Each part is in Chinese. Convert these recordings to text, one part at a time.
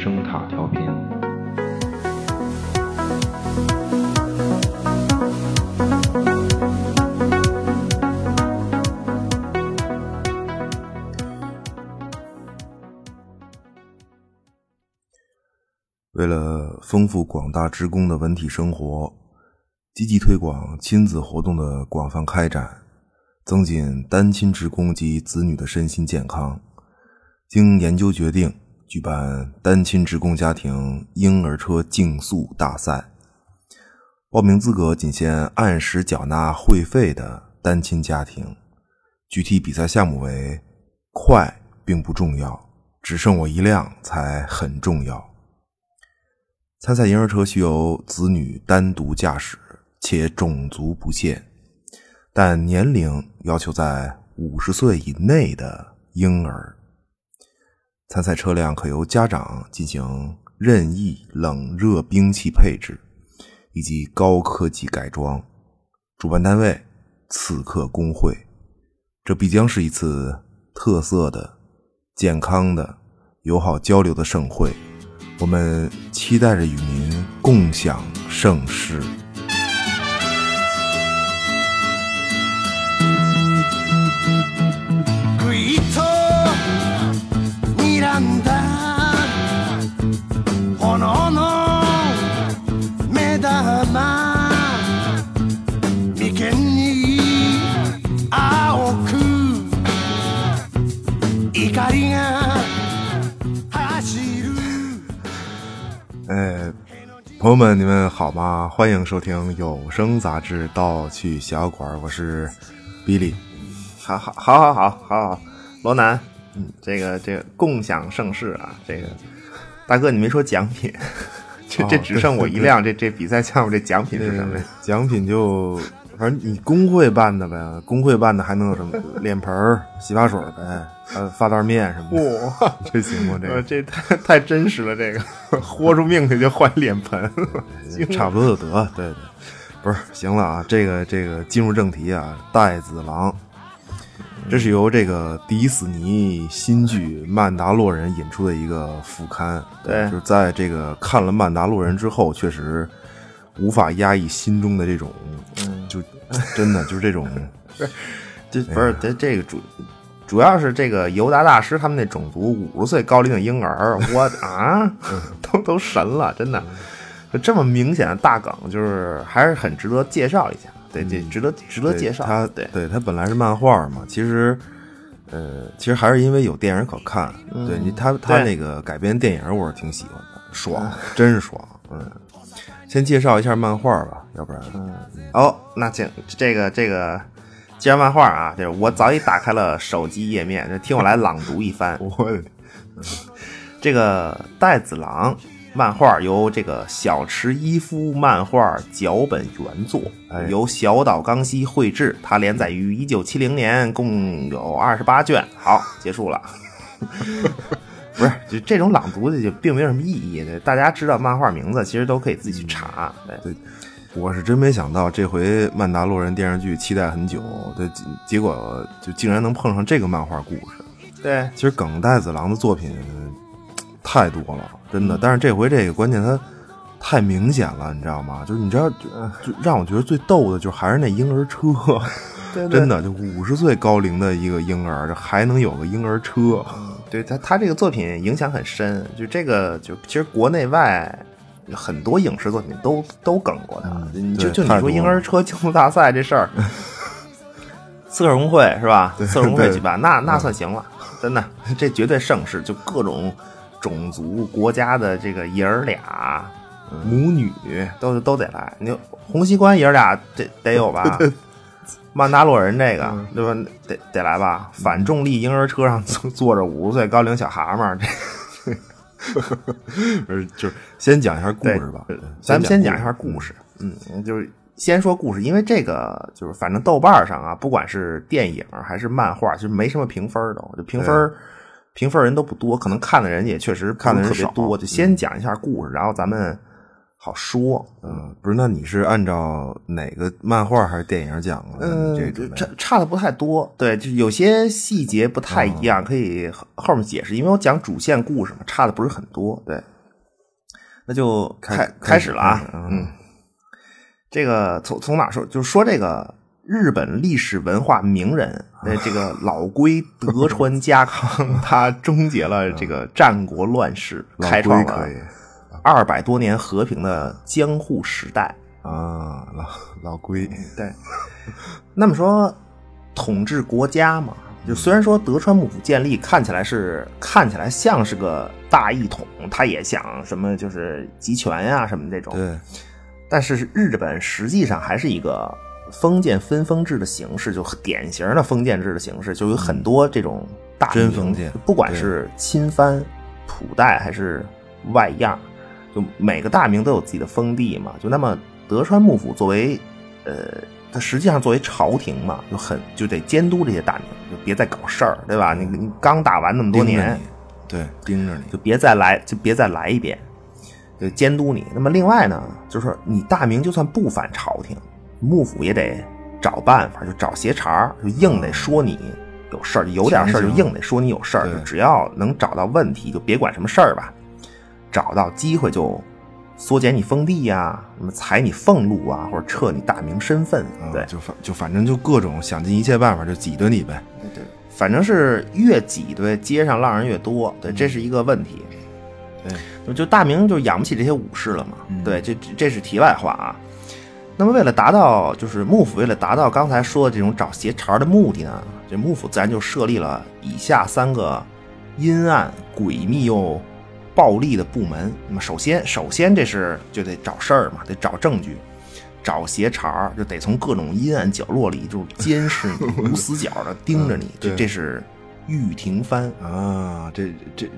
声塔调频。为了丰富广大职工的文体生活，积极推广亲子活动的广泛开展，增进单亲职工及子女的身心健康，经研究决定，举办单亲职工家庭婴儿车竞速大赛。报名资格仅限按时缴纳会费的单亲家庭。具体比赛项目为：快并不重要，只剩我一辆才很重要。参赛婴儿车需由子女单独驾驶，且种族不限，但年龄要求在五十岁以内的婴儿。参赛车辆可由家长进行任意冷热兵器配置以及高科技改装。主办单位刺客工会。这必将是一次特色的、健康的、友好交流的盛会。我们期待着与您共享盛世。朋友们，你们好吗？欢迎收听有声杂志《盗趣小馆》，我是比利。好好好好好好好，罗南，嗯，这个这个共享盛世啊，这个大哥你没说奖品，这这只剩我一辆，这这比赛项目这奖品是什么呀？奖品就反正你工会办的呗，工会办的还能有什么？脸盆、洗发水呗。呃，发袋面什么的，哇，这行吗？这个 这太太真实了，这个 豁出命去就换脸盆，差不多就得。对对，不是，行了啊，这个这个进入正题啊，《带子狼》，这是由这个迪士尼新剧《曼达洛人》引出的一个副刊。对，就是在这个看了《曼达洛人》之后，确实无法压抑心中的这种，就真的就是这种，不是，这不是这这个主。主要是这个尤达大师他们那种族五十岁高龄的婴儿，我啊，都都神了，真的，就这么明显的大梗，就是还是很值得介绍一下，对对，值得值得介绍。他对对他本来是漫画嘛，其实，呃，其实还是因为有电影可看。对你他他那个改编电影，我是挺喜欢的，爽，真是爽。嗯，先介绍一下漫画吧，要不然，哦，那请这个这个。介绍漫画啊，就是我早已打开了手机页面，就听我来朗读一番。我的，这个《带子狼》漫画由这个小池一夫漫画脚本原作，由小岛刚希绘制，它连载于一九七零年，共有二十八卷。好，结束了。不是，就这种朗读的就并没有什么意义。大家知道漫画名字，其实都可以自己去查。对。我是真没想到，这回《曼达洛人》电视剧期待很久，对结果就竟然能碰上这个漫画故事。对，其实梗带子郎的作品太多了，真的。但是这回这个关键他太明显了，你知道吗？就是你知道，就让我觉得最逗的，就还是那婴儿车，真的就五十岁高龄的一个婴儿，还能有个婴儿车。对他，他这个作品影响很深，就这个就其实国内外。很多影视作品都都梗过他，就就你说婴儿车竞速大赛这事儿，刺客工会是吧？刺客工会举办，那那算行了，真的，这绝对盛世，就各种种族国家的这个爷儿俩、母女都都得来。你红西关爷儿俩得得有吧？曼达洛人这个对吧？得得来吧？反重力婴儿车上坐坐着五十岁高龄小蛤蟆这。不是，就是先讲一下故事吧。咱们先讲一下故事。嗯，就是先说故事，因为这个就是反正豆瓣上啊，不管是电影还是漫画，其实没什么评分的，就评分评分人都不多，可能看的人也确实看的人特别多。就先讲一下故事，然后咱们好说。嗯，不是，那你是按照哪个漫画还是电影讲的？嗯，差差的不太多。对，就有些细节不太一样，可以后面解释。因为我讲主线故事嘛，差的不是很多。对，那就开开始了啊。嗯，这个从从哪说？就是说这个。日本历史文化名人，呃，这个老龟德川家康，他终结了这个战国乱世，开创了二百多年和平的江户时代啊，老老龟对。那么说，统治国家嘛，就虽然说德川幕府建立看起来是看起来像是个大一统，他也想什么就是集权呀什么这种，对，但是日本实际上还是一个。封建分封制的形式，就典型的封建制的形式，就有很多这种大封建，不管是亲藩、普代还是外样，就每个大名都有自己的封地嘛。就那么德川幕府作为，呃，他实际上作为朝廷嘛，就很就得监督这些大名，就别再搞事儿，对吧？你你刚打完那么多年，对，盯着你，就别再来，就别再来一遍，就监督你。那么另外呢，就是你大明就算不反朝廷。幕府也得找办法，就找斜茬就硬得说你有事儿，有点事儿就硬得说你有事儿，就只要能找到问题，就别管什么事儿吧，找到机会就缩减你封地呀，什么裁你俸禄啊，或者撤你大明身份，对，就反就反正就各种想尽一切办法就挤兑你呗，对，反正是越挤兑街上浪人越多，对，这是一个问题，对，就大明就养不起这些武士了嘛，对，这这是题外话啊。那么，为了达到就是幕府为了达到刚才说的这种找邪茬的目的呢，这幕府自然就设立了以下三个阴暗、诡秘又暴力的部门。那么，首先，首先这是就得找事儿嘛，得找证据，找邪茬就得从各种阴暗角落里就监视你，无死角的盯着你。这这是玉庭藩啊，这这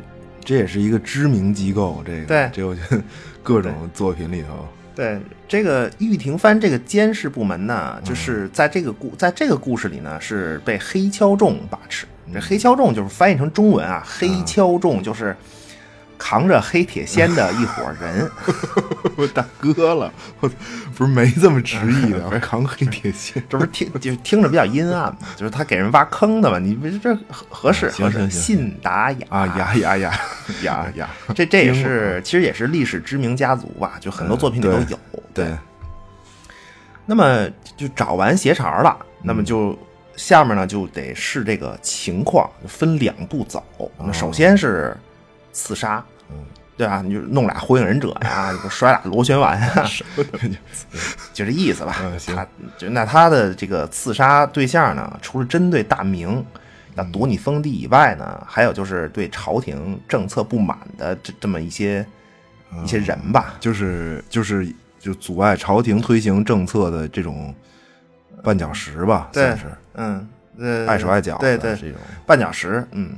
这也是一个知名机构。这个对，这我觉得各种作品里头。对这个玉庭藩这个监视部门呢，就是在这个故在这个故事里呢，是被黑敲众把持。这黑敲众就是翻译成中文啊，黑敲众就是扛着黑铁锨的一伙人。我 大哥了，我 不是没这么直意的，扛黑铁锨，这不是听就听着比较阴暗嘛，就是他给人挖坑的嘛。你不是这合适合适？信达雅啊雅雅雅雅雅，这这也是其实也是历史知名家族吧，就很多作品里都有。对。那么就找完鞋茬了，那么就下面呢就得视这个情况，分两步走。那首先是刺杀。对啊，你就弄俩火影忍者呀，摔俩螺旋丸呀 就这意思吧。他就那他的这个刺杀对象呢，除了针对大明要夺你封地以外呢，还有就是对朝廷政策不满的这这么一些一些人吧，就是就是就阻碍朝廷推行政策的这种绊脚石吧，算是嗯呃碍手碍脚对对这种绊脚石，嗯。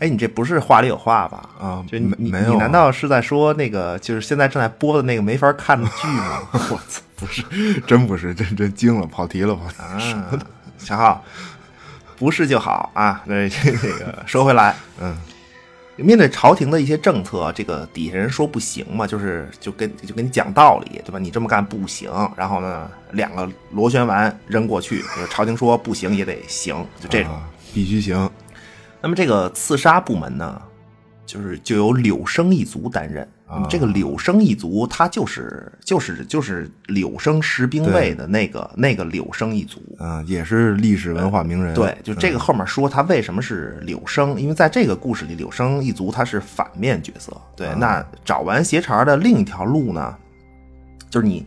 哎，你这不是话里有话吧？啊，就你你你难道是在说那个就是现在正在播的那个没法看的剧吗？我操，不是，真不是，真真惊了，跑题了，跑题。啊，小浩，不是就好啊。那，这个说回来，嗯，面对朝廷的一些政策，这个底下人说不行嘛，就是就跟就跟你讲道理，对吧？你这么干不行。然后呢，两个螺旋丸扔过去，朝廷说不行也得行，就这种必须行。那么这个刺杀部门呢，就是就由柳生一族担任。这个柳生一族，他就是就是就是柳生十兵卫的那个那个柳生一族啊，也是历史文化名人。对，就这个后面说他为什么是柳生，因为在这个故事里，柳生一族他是反面角色。对，那找完邪茬的另一条路呢，就是你。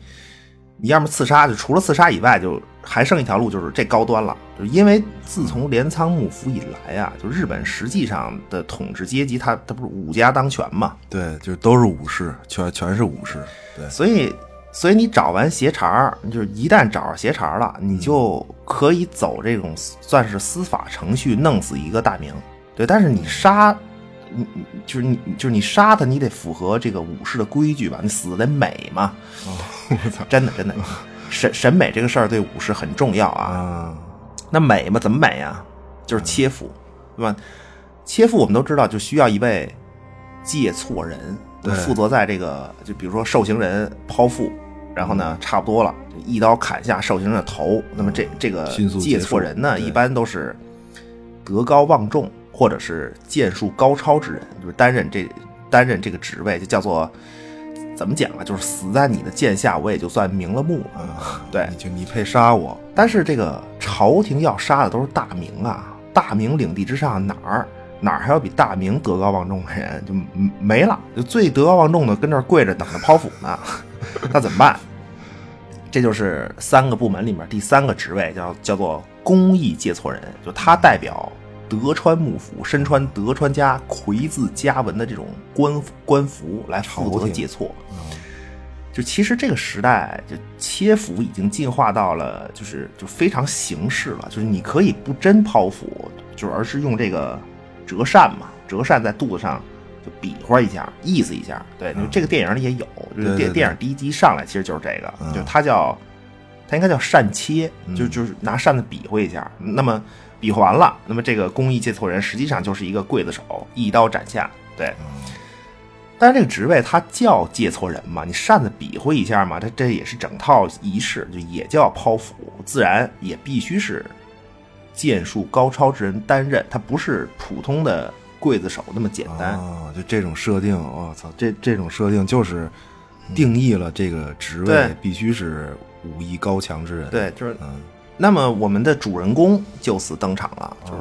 你要么刺杀，就除了刺杀以外，就还剩一条路，就是这高端了。就是因为自从镰仓幕府以来啊，就日本实际上的统治阶级，他他不是武家当权嘛？对，就都是武士，全全是武士。对，所以所以你找完邪茬，就是一旦找着邪茬了，你就可以走这种算是司法程序，弄死一个大名。对，但是你杀。你你就是你就是你杀他，你得符合这个武士的规矩吧？你死得美嘛？我操！真的真的，审审美这个事儿对武士很重要啊。那美嘛？怎么美呀？就是切腹，对吧？切腹我们都知道，就需要一位借错人，负责在这个就比如说受刑人剖腹，然后呢差不多了，一刀砍下受刑人的头。那么这这个借错人呢，一般都是德高望重或者是剑术高超之人，就是担任这担任这个职位，就叫做。怎么讲啊？就是死在你的剑下，我也就算瞑了目了。对，就你配杀我。但是这个朝廷要杀的都是大明啊，大明领地之上哪儿哪儿还有比大明德高望重的人？就没了，就最德高望重的跟这儿跪着等着剖腹呢。那怎么办？这就是三个部门里面第三个职位，叫叫做公益借错人，就他代表。德川幕府身穿德川家魁字家纹的这种官官服来负责借错，就其实这个时代就切腹已经进化到了就是就非常形式了，就是你可以不真剖腹，就而是用这个折扇嘛，折扇在肚子上就比划一下，意思一下。对，这个电影里也有，就是电电影第一集上来其实就是这个，就它叫它应该叫扇切，就就是拿扇子比划一下，那么。比划完了，那么这个公益借错人实际上就是一个刽子手，一刀斩下。对，但是这个职位它叫借错人嘛，你擅自比划一下嘛，这这也是整套仪式，就也叫剖腹，自然也必须是剑术高超之人担任，他不是普通的刽子手那么简单。啊，就这种设定，我操，这这种设定就是定义了这个职位必须是武艺高强之人。对，就是嗯。那么我们的主人公就此登场了，就是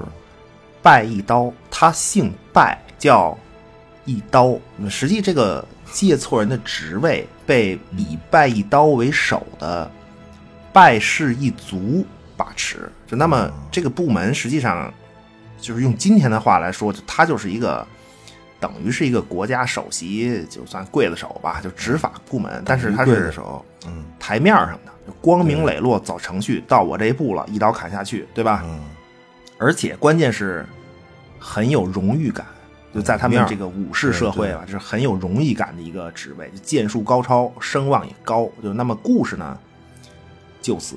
拜一刀，他姓拜，叫一刀。实际这个借错人的职位被以拜一刀为首的拜氏一族把持。就那么这个部门实际上就是用今天的话来说，他就是一个等于是一个国家首席，就算刽子手吧，就执法部门。但是他是手，嗯，台面上的。光明磊落走程序到我这一步了，一刀砍下去，对吧？嗯。而且关键是很有荣誉感，就在他们这个武士社会吧，就是很有荣誉感的一个职位，剑术高超，声望也高。就那么故事呢，就此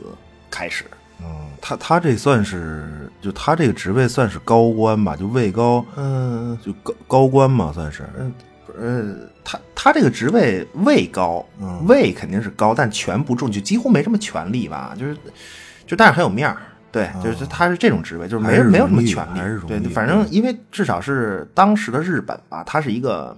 开始。嗯，他他这算是就他这个职位算是高官吧？就位高，嗯，就高高官嘛，算是。呃，他他这个职位位高，位肯定是高，但权不重，就几乎没什么权利吧，就是就但是很有面儿，对，就是他是这种职位，就是没没有什么权利，对，反正因为至少是当时的日本吧，它是一个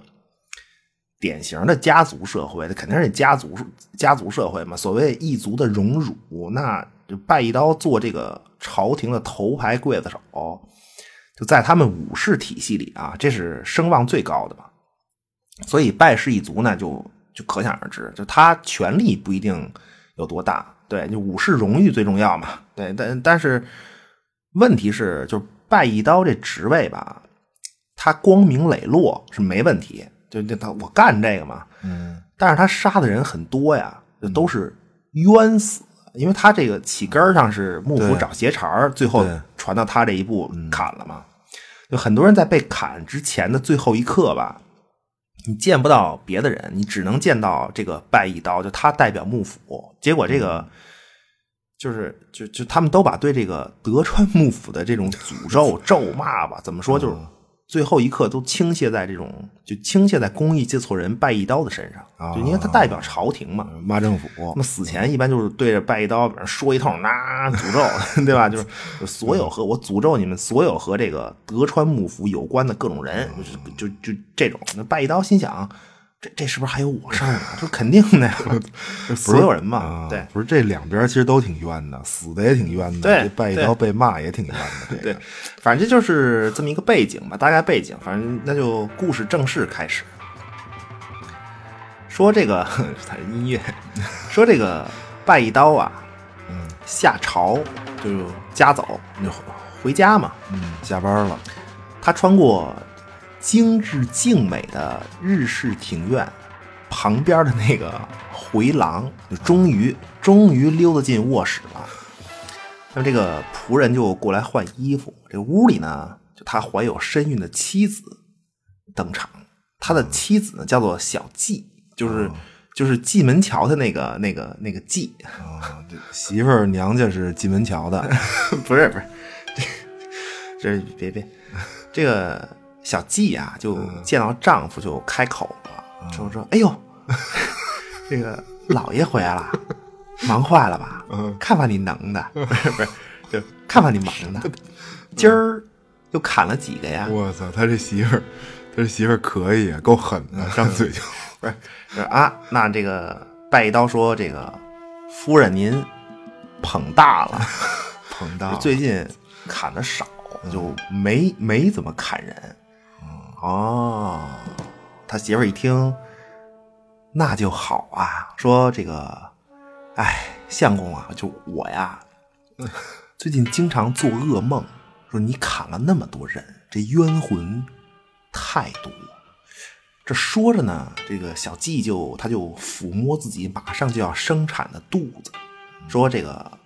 典型的家族社会，它肯定是家族家族社会嘛，所谓一族的荣辱，那就拜一刀做这个朝廷的头牌刽子手，就在他们武士体系里啊，这是声望最高的嘛。所以拜氏一族呢，就就可想而知，就他权力不一定有多大，对，就武士荣誉最重要嘛，对，但但是问题是，就拜一刀这职位吧，他光明磊落是没问题，就就他我干这个嘛，嗯，但是他杀的人很多呀，都是冤死，因为他这个起根上是幕府找邪茬最后传到他这一步砍了嘛，就很多人在被砍之前的最后一刻吧。你见不到别的人，你只能见到这个拜一刀，就他代表幕府。结果这个就是就就他们都把对这个德川幕府的这种诅咒咒骂吧，怎么说就是。最后一刻都倾泻在这种，就倾泻在公益接错人拜一刀的身上，就因为他代表朝廷嘛，骂政府。那么死前一般就是对着拜一刀，说一通那诅咒，对吧？就是所有和我诅咒你们所有和这个德川幕府有关的各种人，就就就这种。那拜一刀心想。这这是不是还有我事儿呢？这肯定的呀，所有人嘛，对，不是这两边其实都挺冤的，死的也挺冤的，对，拜一刀被骂也挺冤的，对，反正这就是这么一个背景吧，大概背景，反正那就故事正式开始，说这个 音乐，说这个拜一刀啊，嗯，下朝就家走，就回家嘛，嗯，下班了，他穿过。精致静美的日式庭院旁边的那个回廊，就终于终于溜达进卧室了。那么这个仆人就过来换衣服。这屋里呢，就他怀有身孕的妻子登场。他的妻子呢，叫做小季，就是就是蓟门桥的那个那个那个纪。啊，媳妇儿娘家是蓟门桥的，不是不是，这这别别这个。小季啊，就见到丈夫就开口了，说说，哎呦，这个老爷回来了，忙坏了吧？看把你能的，不是不是，就 看把你忙的，今儿又砍了几个呀？我操，他这媳妇儿，他这媳妇儿可以啊，够狠的，张嘴就 不是啊。那这个拜一刀说，这个夫人您捧大了，捧大，最近砍的少，就没没怎么砍人。哦，他媳妇一听，那就好啊。说这个，哎，相公啊，就我呀，最近经常做噩梦，说你砍了那么多人，这冤魂太多。这说着呢，这个小季就他就抚摸自己马上就要生产的肚子，说这个，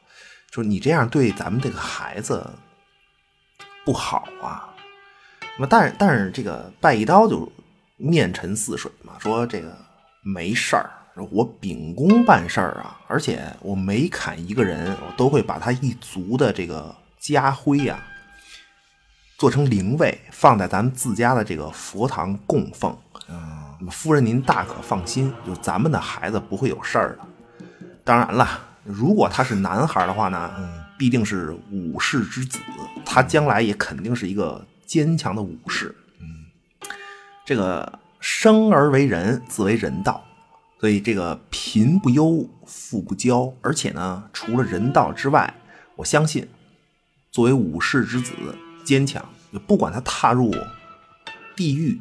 说你这样对咱们这个孩子不好啊。那么，但是但是这个拜一刀就面沉似水嘛，说这个没事儿，我秉公办事儿啊，而且我每砍一个人，我都会把他一族的这个家徽呀做成灵位，放在咱们自家的这个佛堂供奉。那么夫人您大可放心，就咱们的孩子不会有事儿的。当然了，如果他是男孩的话呢，必定是武士之子，他将来也肯定是一个。坚强的武士，嗯，这个生而为人，自为人道，所以这个贫不忧，富不骄，而且呢，除了人道之外，我相信，作为武士之子，坚强，不管他踏入地狱。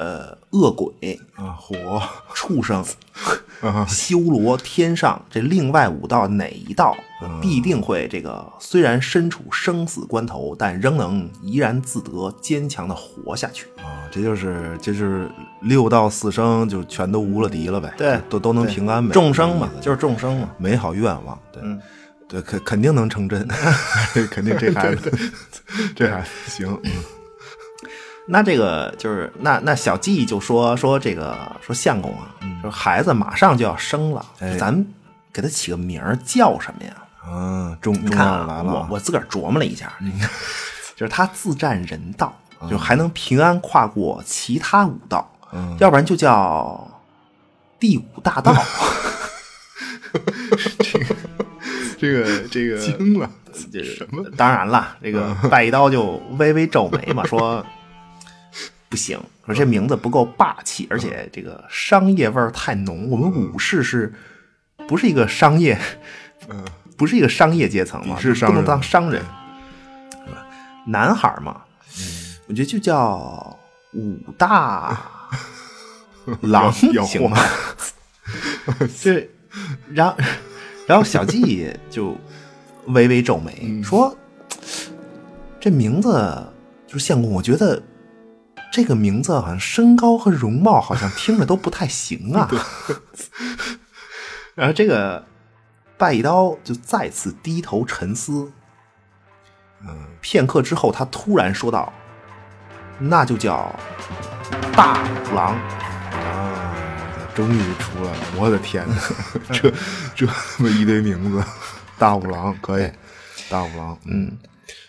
呃，恶鬼啊，火。畜生，修罗天上这另外五道哪一道，必定会这个虽然身处生死关头，但仍能怡然自得，坚强的活下去。啊！这就是这就是六道四生就全都无了敌了呗，对，都都能平安呗。众生嘛，就是众生嘛，美好愿望，对，对，肯肯定能成真，肯定这孩子，这孩子行。那这个就是那那小季就说说这个说相公啊，说孩子马上就要生了，咱给他起个名儿叫什么呀？嗯，中你看啊，我我自个儿琢磨了一下，就是他自占人道，就还能平安跨过其他五道，要不然就叫第五大道。这个这个惊了，这什么？当然了，这个拜一刀就微微皱眉嘛，说。不行，说这名字不够霸气，而且这个商业味儿太浓。我们武士是不是一个商业？嗯，不是一个商业阶层嘛？是不能当商人，男孩嘛，我觉得就叫武大郎 行吗？这，然后，然后小季就微微皱眉说：“这名字就是相公，我觉得。”这个名字好像身高和容貌好像听着都不太行啊。然后这个拜一刀就再次低头沉思，嗯，片刻之后，他突然说道：“那就叫大五郎啊！终于出来了！我的天哪，这这么一堆名字，大五郎可以，大五郎，嗯。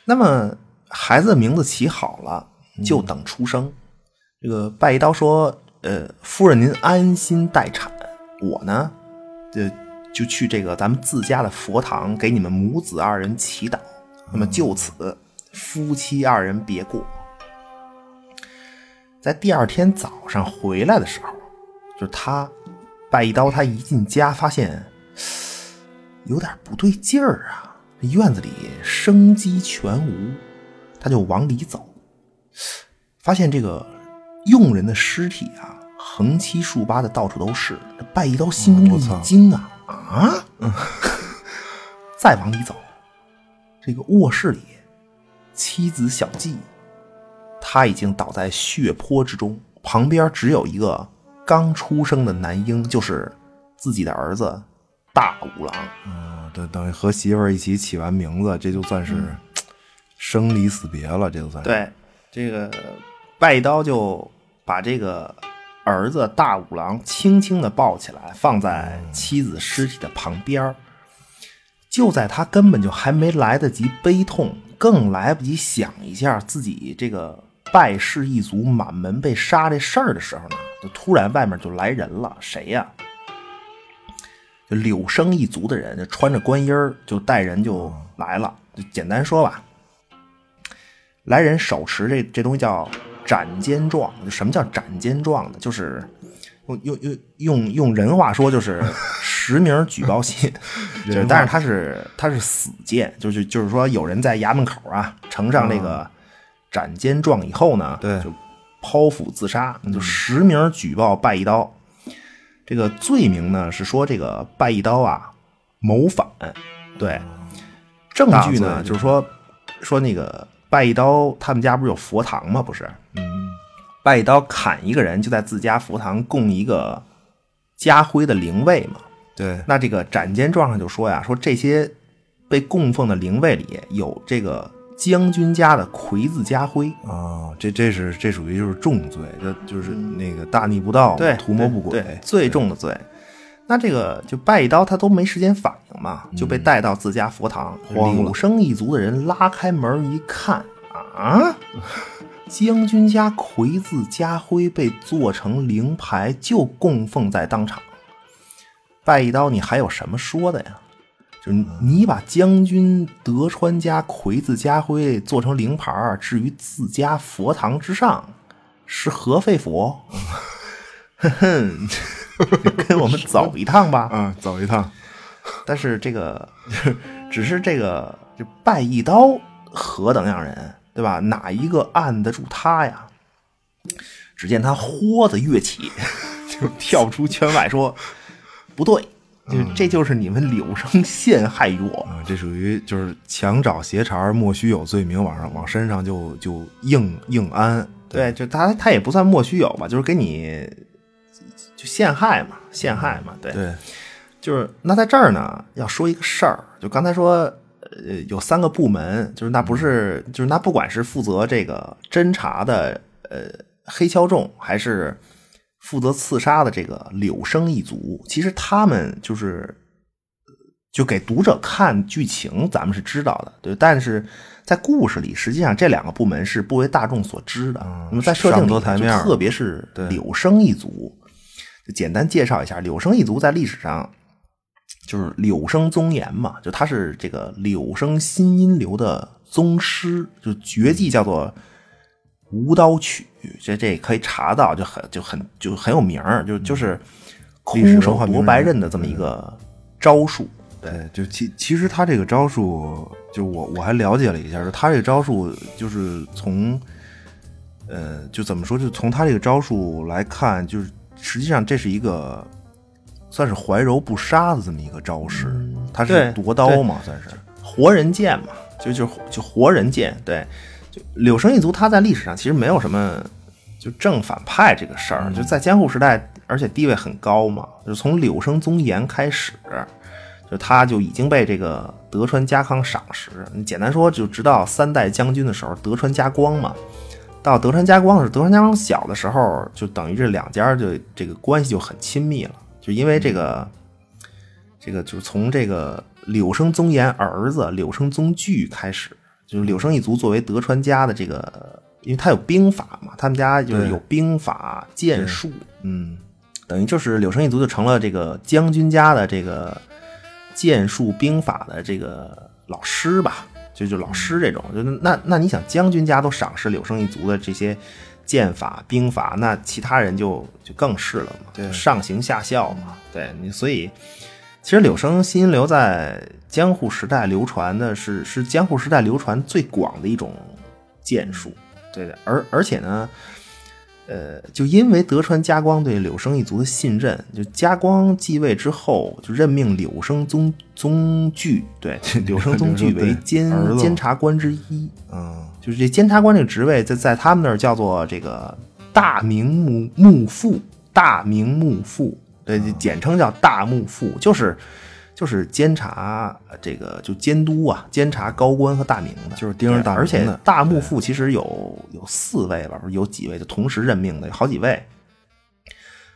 那么孩子的名字起好了。”就等出生。这个拜一刀说：“呃，夫人您安心待产，我呢，就就去这个咱们自家的佛堂给你们母子二人祈祷。那么就此，夫妻二人别过。在第二天早上回来的时候，就是他拜一刀，他一进家发现有点不对劲儿啊，院子里生机全无，他就往里走。”发现这个佣人的尸体啊，横七竖八的到处都是。拜一刀心中一惊啊啊！再往里走，这个卧室里，妻子小季，他已经倒在血泊之中，旁边只有一个刚出生的男婴，就是自己的儿子大五郎。嗯，等等于和媳妇儿一起起完名字，这就算是生离死别了，这就算是对。这个拜刀就把这个儿子大五郎轻轻的抱起来，放在妻子尸体的旁边就在他根本就还没来得及悲痛，更来不及想一下自己这个拜氏一族满门被杀这事儿的时候呢，就突然外面就来人了，谁呀？就柳生一族的人，就穿着官衣儿，就带人就来了。就简单说吧，来人手持这这东西叫斩奸状。就什么叫斩奸状呢？就是用用用用用人话说，就是 实名举报信。就是但是他是他是死谏，就是就是说有人在衙门口啊呈上这个斩奸状以后呢，对，就剖腹自杀，就实名举报拜一刀。这个罪名呢是说这个拜一刀啊谋反，对，证据呢就是说说那个拜一刀他们家不是有佛堂吗？不是，嗯，拜一刀砍一个人就在自家佛堂供一个家徽的灵位嘛。对，那这个斩监状上就说呀，说这些被供奉的灵位里有这个。将军家的魁字家徽啊，这这是这属于就是重罪，这就是那个大逆不道，对，图谋不轨，最重的罪。那这个就拜一刀，他都没时间反应嘛，就被带到自家佛堂。柳生一族的人拉开门一看，啊，将军家魁字家徽被做成灵牌，就供奉在当场。拜一刀，你还有什么说的呀？就是你把将军德川家魁字家徽做成灵牌置于自家佛堂之上，是何肺腑？哼哼，跟我们走一趟吧。嗯，走一趟。但是这个只是这个，就拜一刀何等样人，对吧？哪一个按得住他呀？只见他豁的跃起，就跳出圈外说：“不对。”就这就是你们柳生陷害于我啊！这属于就是强找邪茬，莫须有罪名，往上往身上就就硬硬安。对，就他他也不算莫须有吧，就是给你就陷害嘛，陷害嘛。对对，就是那在这儿呢，要说一个事儿，就刚才说呃有三个部门，就是那不是就是那不管是负责这个侦查的呃黑敲众还是。负责刺杀的这个柳生一族，其实他们就是就给读者看剧情，咱们是知道的，对。但是在故事里，实际上这两个部门是不为大众所知的。那么在设定里，特别是柳生一族，简单介绍一下，柳生一族在历史上就是柳生宗岩嘛，就他是这个柳生新音流的宗师，就绝技叫做。无刀曲，这这可以查到，就很就很就很有名儿，就就是空手夺白刃的这么一个招数。对，就其其实他这个招数，就我我还了解了一下，就他这个招数就是从，呃，就怎么说，就从他这个招数来看，就是实际上这是一个算是怀柔不杀的这么一个招式，他是夺刀嘛，算是活人剑嘛，就就就活人剑，对。就柳生一族，他在历史上其实没有什么就正反派这个事儿，就在江户时代，而且地位很高嘛。就从柳生宗岩开始，就他就已经被这个德川家康赏识。你简单说，就直到三代将军的时候，德川家光嘛，到德川家光是德川家光小的时候，就等于这两家就这个关系就很亲密了。就因为这个，这个就是从这个柳生宗岩儿子柳生宗矩开始。就是柳生一族作为德川家的这个，因为他有兵法嘛，他们家就是有兵法剑术，嗯，等于就是柳生一族就成了这个将军家的这个剑术兵法的这个老师吧，就就老师这种，就那那你想将军家都赏识柳生一族的这些剑法兵法，那其他人就就更是了嘛，对，上行下效嘛，对你所以。其实柳生新音流在江户时代流传的是是江户时代流传最广的一种剑术，对的。而而且呢，呃，就因为德川家光对柳生一族的信任，就家光继位之后，就任命柳生宗宗矩，对 柳生宗矩为监监察官之一。嗯，就是这监察官这个职位，在在他们那儿叫做这个大名幕幕副，大名幕副。对，简称叫大幕副，就是就是监察这个就监督啊，监察高官和大名的，就是盯着大名的。而且大幕副其实有有四位吧，有几位就同时任命的，有好几位。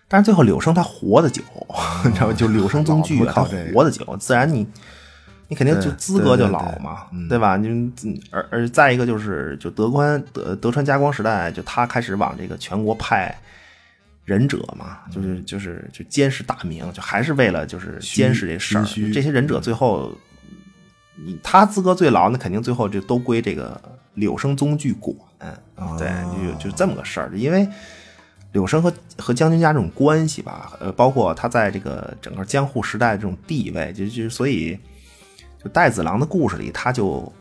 但是最后柳生他活的久，你知道吗？就柳生宗具他活的久，自然你你肯定就资格就老嘛，对吧？你而而再一个就是就德官德德川家光时代，就他开始往这个全国派。忍者嘛，就是就是就监视大明，就还是为了就是监视这事儿。这些忍者最后，你他资格最牢，那肯定最后就都归这个柳生宗矩管。对，就就这么个事儿。因为柳生和和将军家这种关系吧，呃，包括他在这个整个江户时代的这种地位，就就所以，就带子郎的故事里，他就。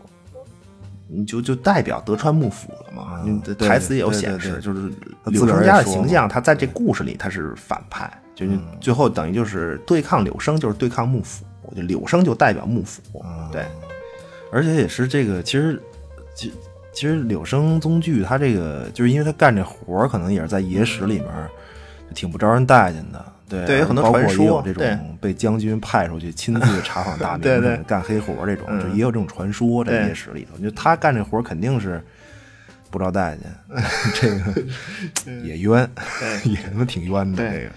你就就代表德川幕府了嘛？台词也有显示，就是柳生家的形象，他在这故事里他是反派，就是最后等于就是对抗柳生，就是对抗幕府，就柳生就代表幕府，对，而且也是这个，其实其其实柳生宗矩他这个，就是因为他干这活可能也是在野史里面挺不招人待见的。对，有很多传说，这种被将军派出去亲自查访大 名，干黑活这种，就也有这种传说在野史里头。就他干这活肯定是不招待见，这个也冤，也他妈挺冤的。这个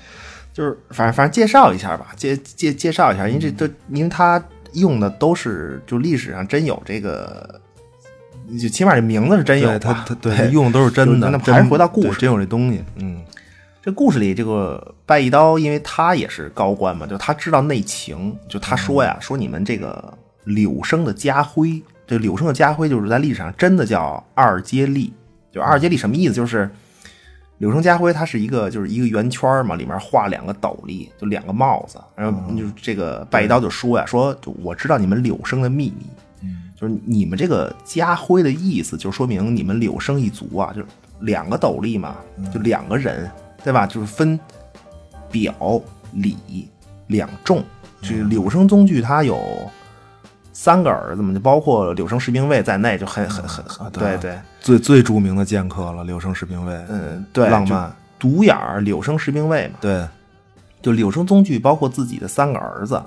就是反正反正介绍一下吧，介介介绍一下，因为这都因为他用的都是就历史上真有这个，就起码这名字是真有，他他对用的都是真的。那还是回到故事，真有这东西，嗯。这故事里，这个拜一刀，因为他也是高官嘛，就他知道内情。就他说呀，说你们这个柳生的家徽，这柳生的家徽就是在历史上真的叫二阶立。就二阶立什么意思？就是柳生家徽，它是一个就是一个圆圈嘛，里面画两个斗笠，就两个帽子。然后就这个拜一刀就说呀，说我知道你们柳生的秘密，就是你们这个家徽的意思，就说明你们柳生一族啊，就两个斗笠嘛，就两个人。对吧？就是分表里两重。这柳生宗矩他有三个儿子嘛，就包括柳生十兵卫在内，就很很很很对对，最最著名的剑客了。柳生十兵卫，嗯，对，浪漫独眼儿柳生十兵卫嘛，对，就柳生宗矩包括自己的三个儿子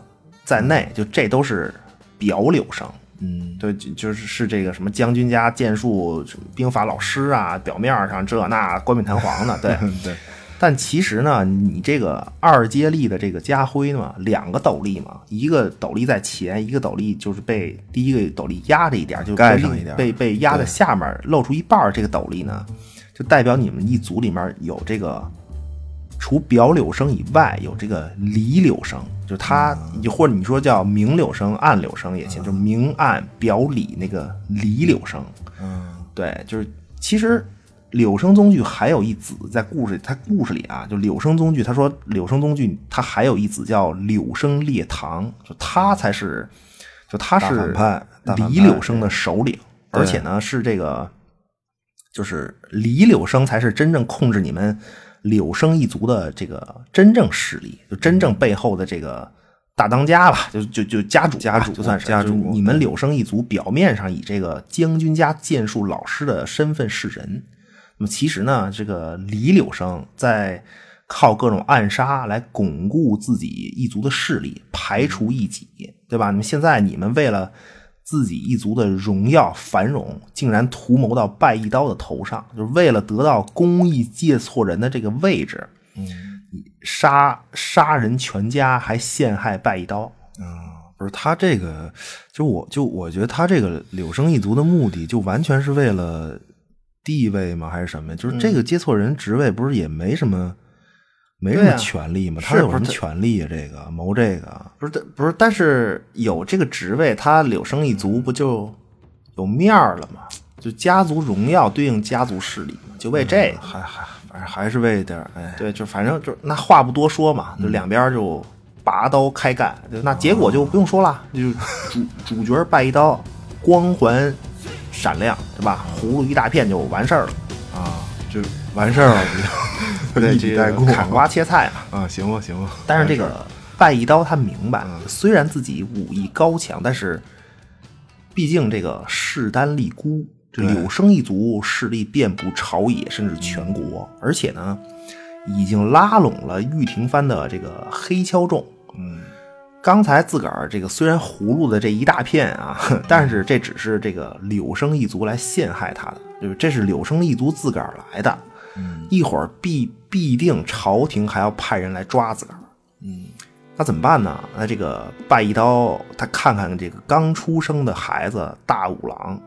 在内，就这都是表柳生。嗯，对，就是是这个什么将军家剑术兵法老师啊，表面上这那冠冕堂皇的，对 对。但其实呢，你这个二阶力的这个家徽嘛，两个斗笠嘛，一个斗笠在前，一个斗笠就是被第一个斗笠压着一点，就盖上一点，被被压在下面，露出一半。这个斗笠呢，就代表你们一组里面有这个除表柳生以外，有这个离柳生，就他，或者你说叫明柳生、暗柳生也行，就明暗表里那个离柳生。嗯，对，就是其实。柳生宗矩还有一子，在故事他故事里啊，就柳生宗矩，他说柳生宗矩他还有一子叫柳生烈堂，就他才是，就他是李柳生的首领，而且呢是这个，就是李柳生才是真正控制你们柳生一族的这个真正势力，就真正背后的这个大当家吧，就就就家主家主就算是家主，你们柳生一族表面上以这个将军家剑术老师的身份示人。那么其实呢，这个李柳生在靠各种暗杀来巩固自己一族的势力，排除异己，对吧？那么现在你们为了自己一族的荣耀繁荣，竟然图谋到拜一刀的头上，就是为了得到公益借错人的这个位置，嗯，杀杀人全家，还陷害拜一刀。嗯，不是他这个，就我就我觉得他这个柳生一族的目的，就完全是为了。地位吗？还是什么？就是这个接错人职位，不是也没什么，没什么权利吗？他有什么权利啊？这个谋这个不是不是，但是有这个职位，他柳生一族不就有面儿了吗？就家族荣耀对应家族势力嘛，就为这个，还还反正还是为点哎，对，就反正就那话不多说嘛，就两边就拔刀开干，就那结果就不用说了，就主主角拜一刀，光环。闪亮，对吧？葫芦一大片就完事儿了啊，就完事儿了，一笔带过，砍瓜切菜嘛。啊，行吧，行吧。但是这个拜一刀他明白，虽然自己武艺高强，但是毕竟这个势单力孤，这柳生一族势力遍布朝野，甚至全国，而且呢，已经拉拢了玉庭藩的这个黑敲众。嗯。刚才自个儿这个虽然葫芦的这一大片啊，但是这只是这个柳生一族来陷害他的，就是这是柳生一族自个儿来的。嗯一会儿必必定朝廷还要派人来抓自个儿。嗯，那怎么办呢？那这个拜一刀，他看看这个刚出生的孩子大五郎，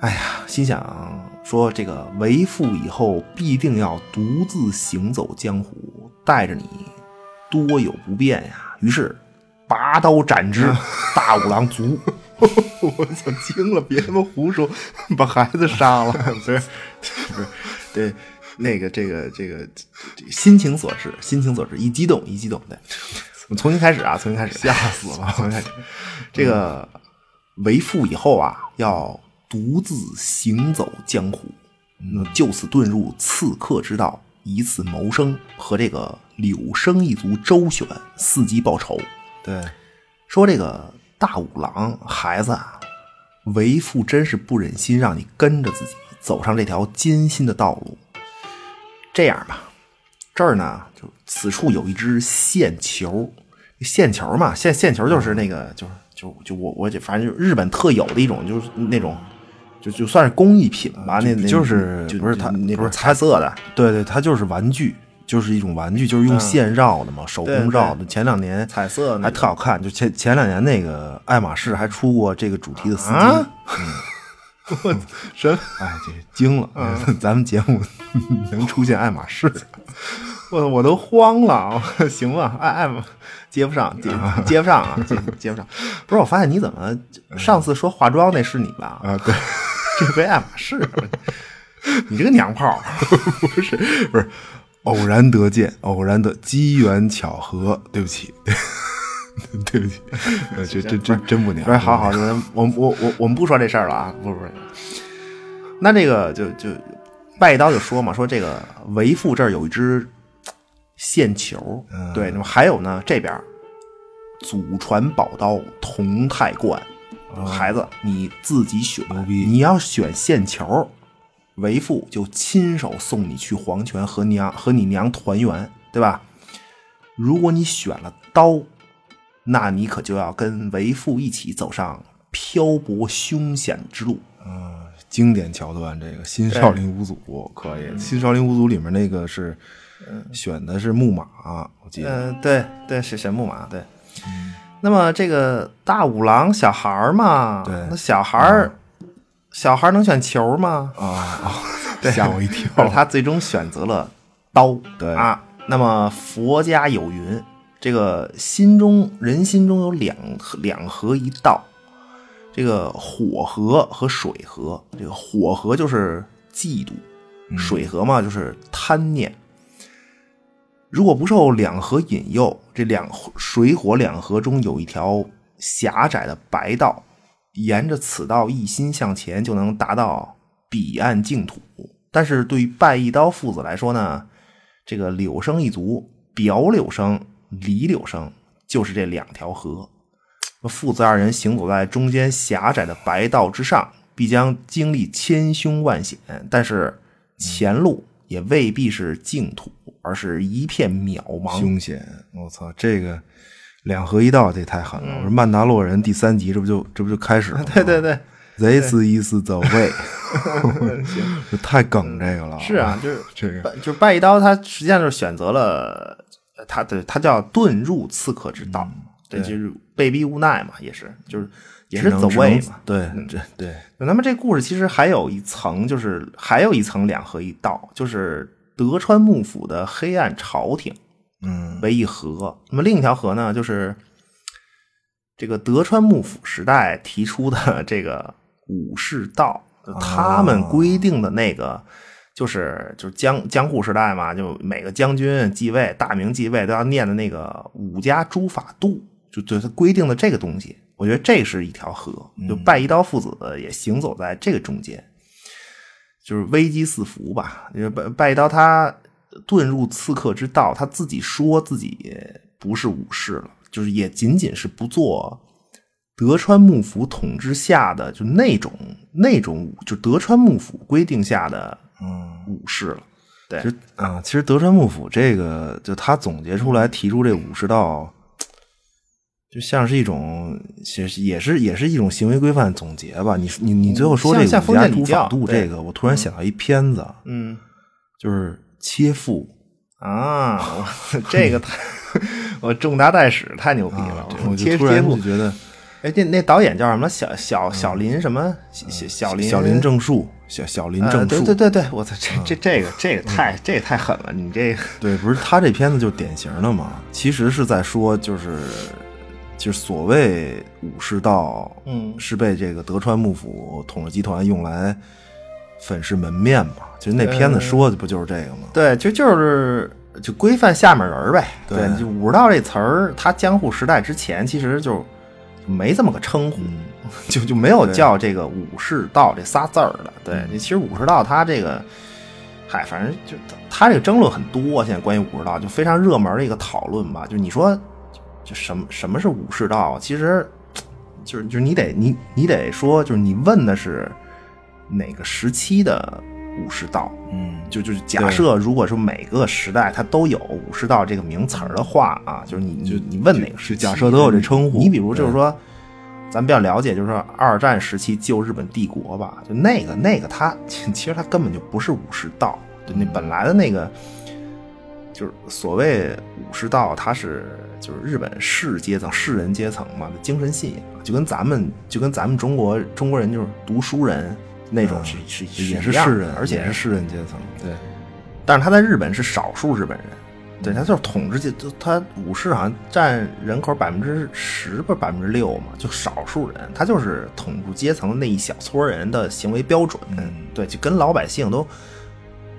哎呀，心想说这个为父以后必定要独自行走江湖，带着你多有不便呀。于是拔刀斩之，大五郎卒。我想惊了，别他妈胡说，把孩子杀了，不是不是，对，那个这个这个心情所致，心情所致，一激动一激动，对，我们重新开始啊，重新开始，吓死了，重新开始，这个为父以后啊，要独自行走江湖，那就此遁入刺客之道，以此谋生，和这个柳生一族周旋，伺机报仇。对，说这个。大五郎，孩子啊，为父真是不忍心让你跟着自己走上这条艰辛的道路。这样吧，这儿呢，就此处有一只线球，线球嘛，线线球就是那个，就是就就我我反正就日本特有的一种，就是那种，就就算是工艺品吧，那那就是就不是它那不是彩色的，对对，它就是玩具。就是一种玩具，就是用线绕的嘛，手工绕的。前两年彩色还特好看，就前前两年那个爱马仕还出过这个主题的丝巾。我什？哎，这惊了！咱们节目能出现爱马仕，我我都慌了。行吧，爱爱马接不上，接接不上啊，接接不上。不是，我发现你怎么上次说化妆那是你吧？啊，对，这回爱马仕，你这个娘炮，不是不是。偶然得见，偶然的机缘巧合，对不起，对不起，这这这真不娘。不是，好好，我们我我我们不说这事儿了啊，不是不是。那这个就就拜刀就说嘛，说这个为父这儿有一只线球，对，那么还有呢，这边祖传宝刀同泰冠，孩子你自己选，你要选线球。为父就亲手送你去黄泉和娘和你娘团圆，对吧？如果你选了刀，那你可就要跟为父一起走上漂泊凶险之路。嗯，经典桥段，这个新少林五祖可以。新少林五祖里面那个是选的是木马，我记得。嗯，对对，是选木马。对。那么这个大五郎小孩嘛，对，那小孩小孩能选球吗？啊，吓我一跳！他最终选择了刀。对啊，那么佛家有云：这个心中人心中有两两河一道，这个火河和水河。这个火河就是嫉妒，水河嘛就是贪念。如果不受两河引诱，这两水火两河中有一条狭窄的白道。沿着此道一心向前，就能达到彼岸净土。但是对于拜一刀父子来说呢，这个柳生一族，表柳生、李柳生，就是这两条河。父子二人行走在中间狭窄的白道之上，必将经历千凶万险。但是前路也未必是净土，而是一片渺茫凶险。我操，这个。两河一道，这太狠了！我说曼达洛人第三集，这不就这不就开始了？对对对，This is the way，太梗这个了。是啊，就是这个，就是拜一刀，他实际上就是选择了他的，他叫遁入刺客之道，对，就是被逼无奈嘛，也是，就是也是 the way 嘛。对，这对。那么这故事其实还有一层，就是还有一层两河一道，就是德川幕府的黑暗朝廷。嗯，为一河。那么另一条河呢，就是这个德川幕府时代提出的这个武士道，他们规定的那个，就是就是江江户时代嘛，就每个将军继位，大名继位都要念的那个五家诸法度，就就他规定的这个东西。我觉得这是一条河，就拜一刀父子也行走在这个中间，就是危机四伏吧。拜拜一刀他。遁入刺客之道，他自己说自己不是武士了，就是也仅仅是不做德川幕府统治下的就那种那种就德川幕府规定下的嗯武士了。对，啊，其实德川幕府这个就他总结出来提出这武士道，就像是一种其实也是也是一种行为规范总结吧。你你你最后说这五家诸法度这个，我突然想到一片子，嗯，就是。切腹啊！这个太 我重大代史太牛逼了！我切突然就觉得，哎，那那导演叫什么？小小小林什么？小小林小林正树，小小林正树。对对对对，我操，这这这个这个太这个太狠了，你这对不是他这片子就典型的嘛？其实是在说就是。就是所谓武士道，嗯，是被这个德川幕府统治集团用来粉饰门面嘛？其实那片子说的不就是这个吗？对，就就是就规范下面人呗。对，就武士道这词儿，它江户时代之前其实就没这么个称呼，就就没有叫这个武士道这仨字儿的。对，其实武士道它这个，嗨，反正就它这个争论很多。现在关于武士道就非常热门的一个讨论吧，就你说。就什么什么是武士道？其实，就是就是你得你你得说，就是你问的是哪个时期的武士道？嗯，就就是假设，如果说每个时代它都有武士道这个名词儿的话啊，就是你就你问哪个时期假设都有这称呼？你比如就是说，咱比较了解，就是说二战时期旧日本帝国吧，就那个那个它 其实它根本就不是武士道，就那本来的那个。就是所谓武士道，它是就是日本士阶层、士人阶层嘛的精神信仰，就跟咱们就跟咱们中国中国人就是读书人那种是是也是士人，而且是士人阶层。对，但是他在日本是少数日本人，对他就是统治阶，他武士好像占人口百分之十不是百分之六嘛，就少数人，他就是统治阶层那一小撮人的行为标准。对，就跟老百姓都。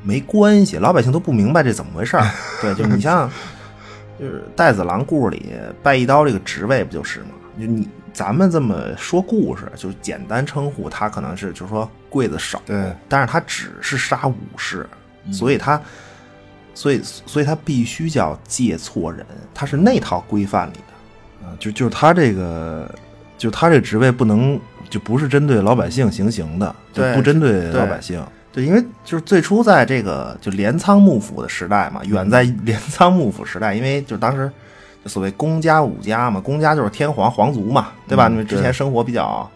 没关系，老百姓都不明白这怎么回事儿。对，就你像，就是带子郎故事里拜一刀这个职位不就是吗？就你咱们这么说故事，就简单称呼他，可能是就是说刽子少。对，但是他只是杀武士，所以他，所以所以他必须叫借错人，他是那套规范里的。啊，就就是他这个，就他这职位不能就不是针对老百姓行刑的，就不针对老百姓。对，因为就是最初在这个就镰仓幕府的时代嘛，远在镰仓幕府时代，因为就当时所谓公家武家嘛，公家就是天皇皇族嘛，对吧？你们之前生活比较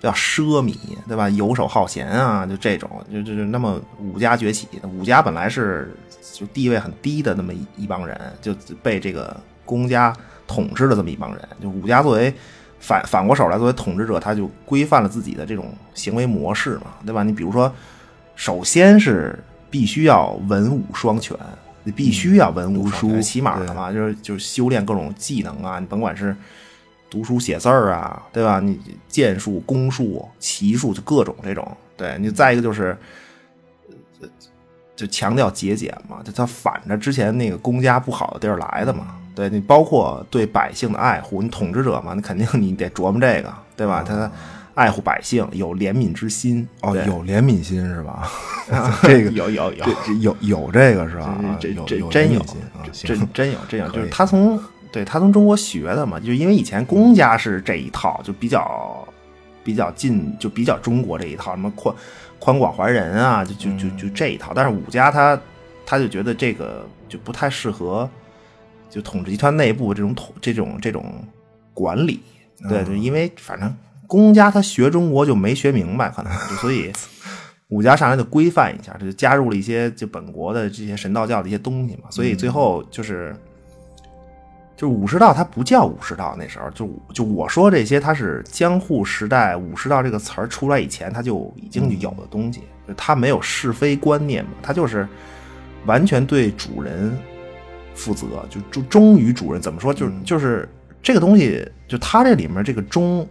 比较奢靡，对吧？游手好闲啊，就这种，就就就那么武家崛起，武家本来是就地位很低的那么一帮人，就被这个公家统治的这么一帮人，就武家作为。反反过手来，作为统治者，他就规范了自己的这种行为模式嘛，对吧？你比如说。首先是必须要文武双全，你必须要文武双全，起码的嘛，就是就是修炼各种技能啊，你甭管是读书写字儿啊，对吧？你剑术、弓术、骑术，就各种这种。对你再一个就是，就强调节俭嘛，就他反着之前那个公家不好的地儿来的嘛。对你包括对百姓的爱护，你统治者嘛，你肯定你得琢磨这个，对吧？他。爱护百姓，有怜悯之心哦，有怜悯心是吧？这个有有有有有这个是吧？这这真有，这真有这有，就是他从对他从中国学的嘛，就因为以前公家是这一套，就比较比较近，就比较中国这一套，什么宽宽广怀仁啊，就就就就这一套。但是武家他他就觉得这个就不太适合，就统治集团内部这种统这种这种管理，对对，因为反正。公家他学中国就没学明白，可能所以 武家上来就规范一下，这就加入了一些就本国的这些神道教的一些东西嘛。所以最后就是就是武士道，它不叫武士道，那时候就就我说这些，它是江户时代武士道这个词儿出来以前，它就已经有的东西。它没有是非观念嘛，它就是完全对主人负责，就忠忠于主人。怎么说？就是就是这个东西，就它这里面这个忠。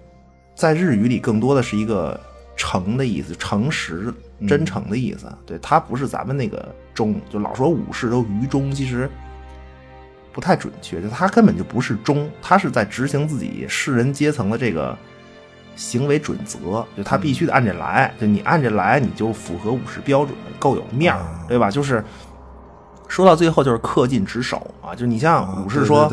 在日语里，更多的是一个诚的意思，诚实、真诚的意思。对，它不是咱们那个忠，就老说武士都愚忠，其实不太准确。就他根本就不是忠，他是在执行自己士人阶层的这个行为准则。就他必须得按这来，就你按这来，你就符合武士标准，够有面儿，对吧？就是说到最后，就是恪尽职守啊。就你像武士说。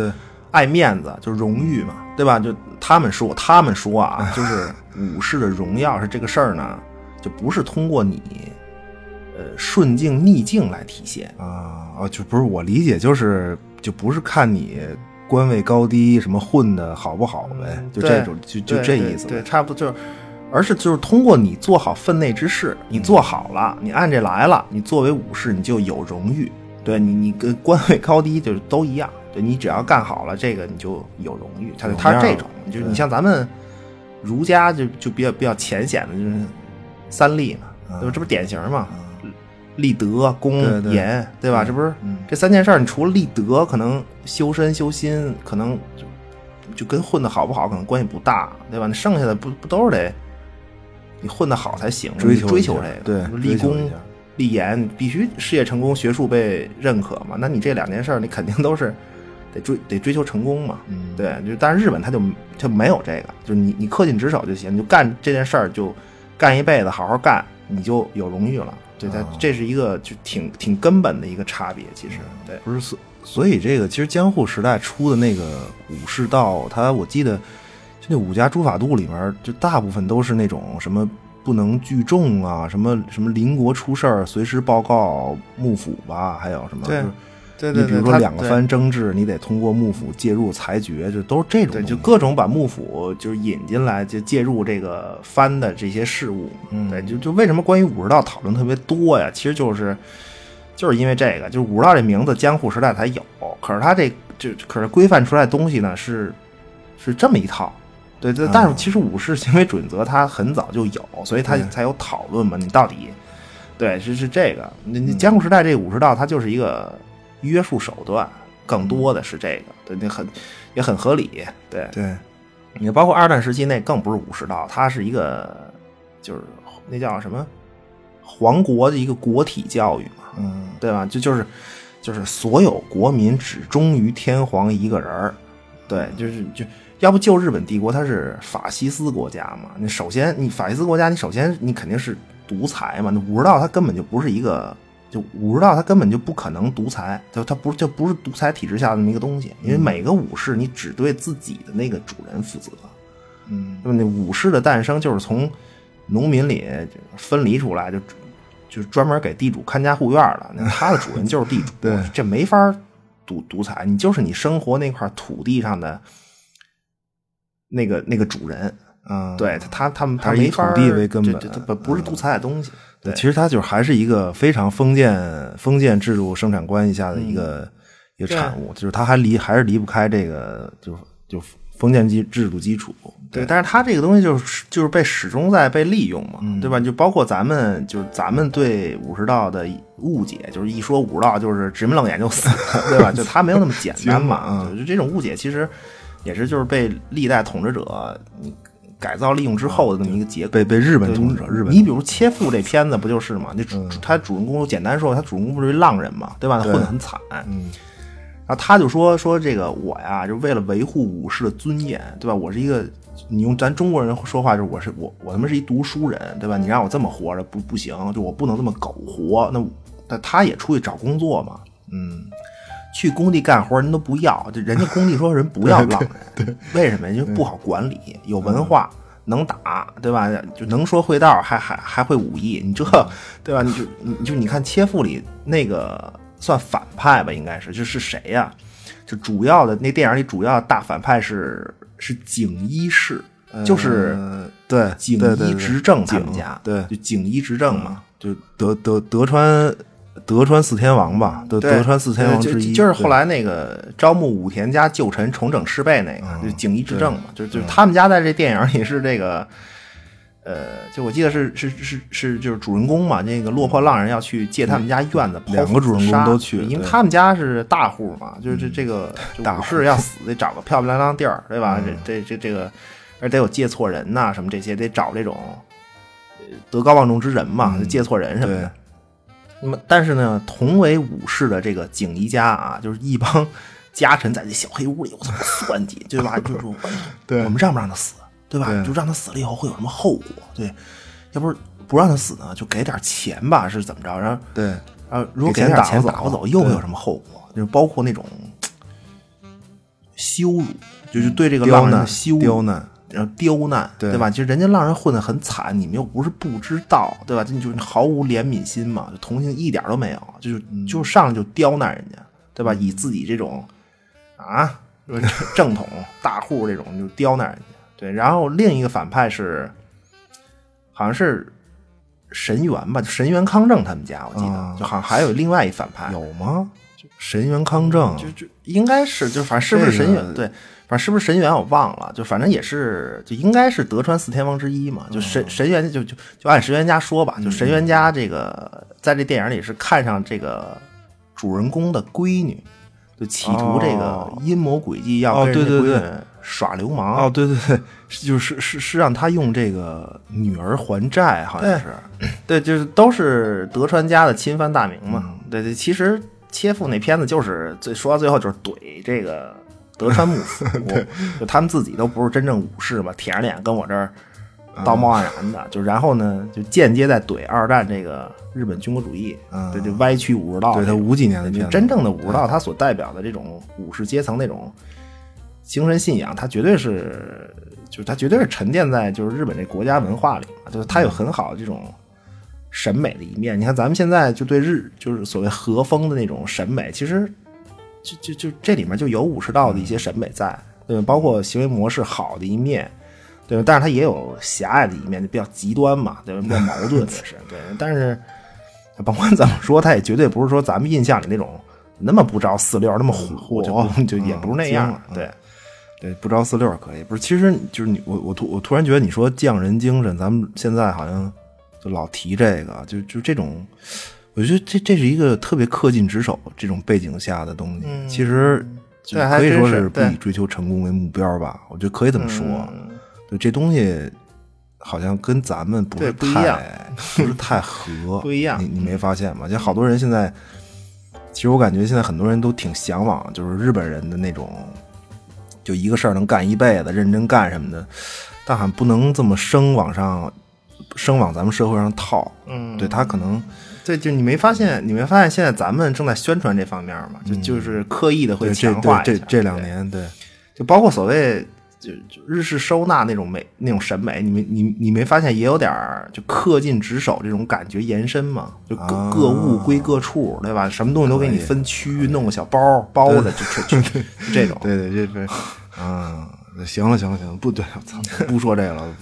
爱面子就是荣誉嘛，对吧？就他们说，他们说啊，就是武士的荣耀是这个事儿呢，就不是通过你，呃，顺境逆境来体现啊啊，就不是我理解，就是就不是看你官位高低什么混的好不好呗，就这种就就这意思，对，差不多就是，而是就是通过你做好分内之事，你做好了，你按这来了，你作为武士你就有荣誉，对你你跟官位高低就是都一样。对你只要干好了这个，你就有荣誉。他他是这种，就是你像咱们儒家就就比较比较浅显的，就是三立嘛，对吧？这不是典型嘛？立德、恭、严，对吧？这不是这三件事儿，你除了立德，可能修身修心，可能就就跟混的好不好可能关系不大，对吧？那剩下的不不都是得你混的好才行？追求追求这个，对，立功、立言，必须事业成功、学术被认可嘛？那你这两件事儿，你肯定都是得追得追求成功嘛？对，就但是日本他就就没有这个，就是你你恪尽职守就行，你就干这件事儿就干一辈子，好好干，你就有荣誉了。对，它这是一个就挺挺根本的一个差别，其实对，不是所所以这个其实江户时代出的那个武士道，它我记得就那五家诸法度里面，就大部分都是那种什么不能聚众啊，什么什么邻国出事儿随时报告幕府吧，还有什么对。你比如说两个藩争执，你得通过幕府介入裁决，就都是这种。对，就各种把幕府就是引进来，就介入这个藩的这些事务。嗯，对，就就为什么关于武士道讨论特别多呀？其实就是就是因为这个，就是武士道这名字江户时代才有，可是他这就可是规范出来的东西呢是是这么一套。对对，但是其实武士行为准则它很早就有，所以它才有讨论嘛。你到底对是是这个？你你江户时代这武士道它就是一个。约束手段更多的是这个，对，那很也很合理，对对。你包括二战时期那更不是武士道，它是一个就是那叫什么皇国的一个国体教育嘛，嗯，对吧？就就是就是所有国民只忠于天皇一个人儿，对，就是就要不旧日本帝国它是法西斯国家嘛？你首先你法西斯国家，你首先你肯定是独裁嘛？那武士道它根本就不是一个。就武士道，他根本就不可能独裁，就他不就不是独裁体制下的那么一个东西。因为每个武士，你只对自己的那个主人负责。嗯，那么那武士的诞生就是从农民里分离出来，就就专门给地主看家护院的。那他的主人就是地主，对，这没法独独裁。你就是你生活那块土地上的那个那个主人。嗯，对他他他们他没法土地为根本，这不不是独裁的东西。对，其实它就还是一个非常封建封建制度生产关系下的一个一个产物，就是它还离还是离不开这个就就封建基制度基础。对，但是它这个东西就是就是被始终在被利用嘛，对吧？就包括咱们就是咱们对武士道的误解，就是一说武士道就是直眉冷眼就死，对吧？就它没有那么简单嘛。就这种误解其实也是就是被历代统治者你。改造利用之后的那么一个结果，被被日本统治者。日本，你比如切腹这片子不就是嘛？那主他主人公简单说，他主人公不是一浪人嘛，对吧？他混得很惨。嗯，然后他就说说这个我呀，就为了维护武士的尊严，对吧？我是一个，你用咱中国人说话就是我是我我他妈是一读书人，对吧？你让我这么活着不不行，就我不能这么苟活。那那他也出去找工作嘛，嗯，去工地干活人都不要，就人家工地说人不要浪为什么？因为不好管理，有文化。能打，对吧？就能说会道，还还还会武艺，你这，对吧？你就你就你看切腹里那个算反派吧，应该是，就是谁呀？就主要的那电影里主要大反派是是锦衣氏，就是对锦衣执政他们家，对，就锦衣执政嘛，就德德德川。德川四天王吧，德德川四天王之一，就是后来那个招募武田家旧臣重整师备那个，就景衣执政嘛，就就他们家在这电影里是这个，呃，就我记得是是是是就是主人公嘛，那个落魄浪人要去借他们家院子，两个主人公都去，因为他们家是大户嘛，就是这这个武士要死得找个漂漂亮亮地儿，对吧？这这这这个，而得有借错人呐，什么这些得找这种德高望重之人嘛，借错人什么的。那么，但是呢，同为武士的这个景一家啊，就是一帮家臣在这小黑屋里，我操，算计，对吧？就是说，对，我们让不让他死，对吧？就让他死了以后会有什么后果？对，要不是不让他死呢，就给点钱吧，是怎么着？然后，对，然后如果给点钱打不走，又会有什么后果？就是包括那种 羞辱，就是对这个浪人羞刁难。然后刁难，对吧？其实人家浪人混得很惨，你们又不是不知道，对吧？你就毫无怜悯心嘛，就同情一点都没有，就是就上来就刁难人家，对吧？以自己这种啊 正统大户这种就刁难人家，对。然后另一个反派是好像是神元吧，神元康正他们家，我记得就好像还有另外一反派，有吗？神元康正就就应该是就反正是不是神元？对，反正是不是神元我忘了，就反正也是，就应该是德川四天王之一嘛。就神神元就就就按神元家说吧，就神元家这个在这电影里是看上这个主人公的闺女，就企图这个阴谋诡计要跟这闺女耍流氓。哦，对对对，就是是是让他用这个女儿还债，好像是。对，就是都是德川家的亲藩大名嘛。对对，其实切腹那片子就是最说到最后就是怼这个。德川幕府，就他们自己都不是真正武士嘛，舔着脸跟我这儿道貌岸然的，就然后呢，就间接在怼二战这个日本军国主义，对这歪曲武士道，对他五几年的就真正的武士道，他所代表的这种武士阶层那种精神信仰，他绝对是，就是他绝对是沉淀在就是日本这国家文化里，就是他有很好的这种审美的一面。你看咱们现在就对日，就是所谓和风的那种审美，其实。就就就这里面就有武士道的一些审美在，对吧？包括行为模式好的一面，对吧？但是它也有狭隘的一面，就比较极端嘛，对吧？比较矛盾也是，对。但是甭管怎么说，他也绝对不是说咱们印象里那种那么不着四六、那么虎，就就也不是那样，对。对，不着四六可以，不是？其实就是你，我我突我突然觉得你说匠人精神，咱们现在好像就老提这个，就就这种。我觉得这这是一个特别恪尽职守这种背景下的东西，其实可以说是不以追求成功为目标吧。我觉得可以这么说。对，这东西好像跟咱们不是太 不是太合，不一样。你你没发现吗？就好多人现在，其实我感觉现在很多人都挺向往，就是日本人的那种，就一个事儿能干一辈子，认真干什么的，但还不能这么生往上，生往咱们社会上套。嗯，对他可能。对，就你没发现？你没发现现在咱们正在宣传这方面吗？就就是刻意的会强化一下。这这两年，对，就包括所谓就就日式收纳那种美那种审美，你没你你没发现也有点就恪尽职守这种感觉延伸吗？就各各物归各处，对吧？什么东西都给你分区，弄个小包包的，就 就这种。对对，这这，啊。行了行了行了，不对，我操，不说这个了。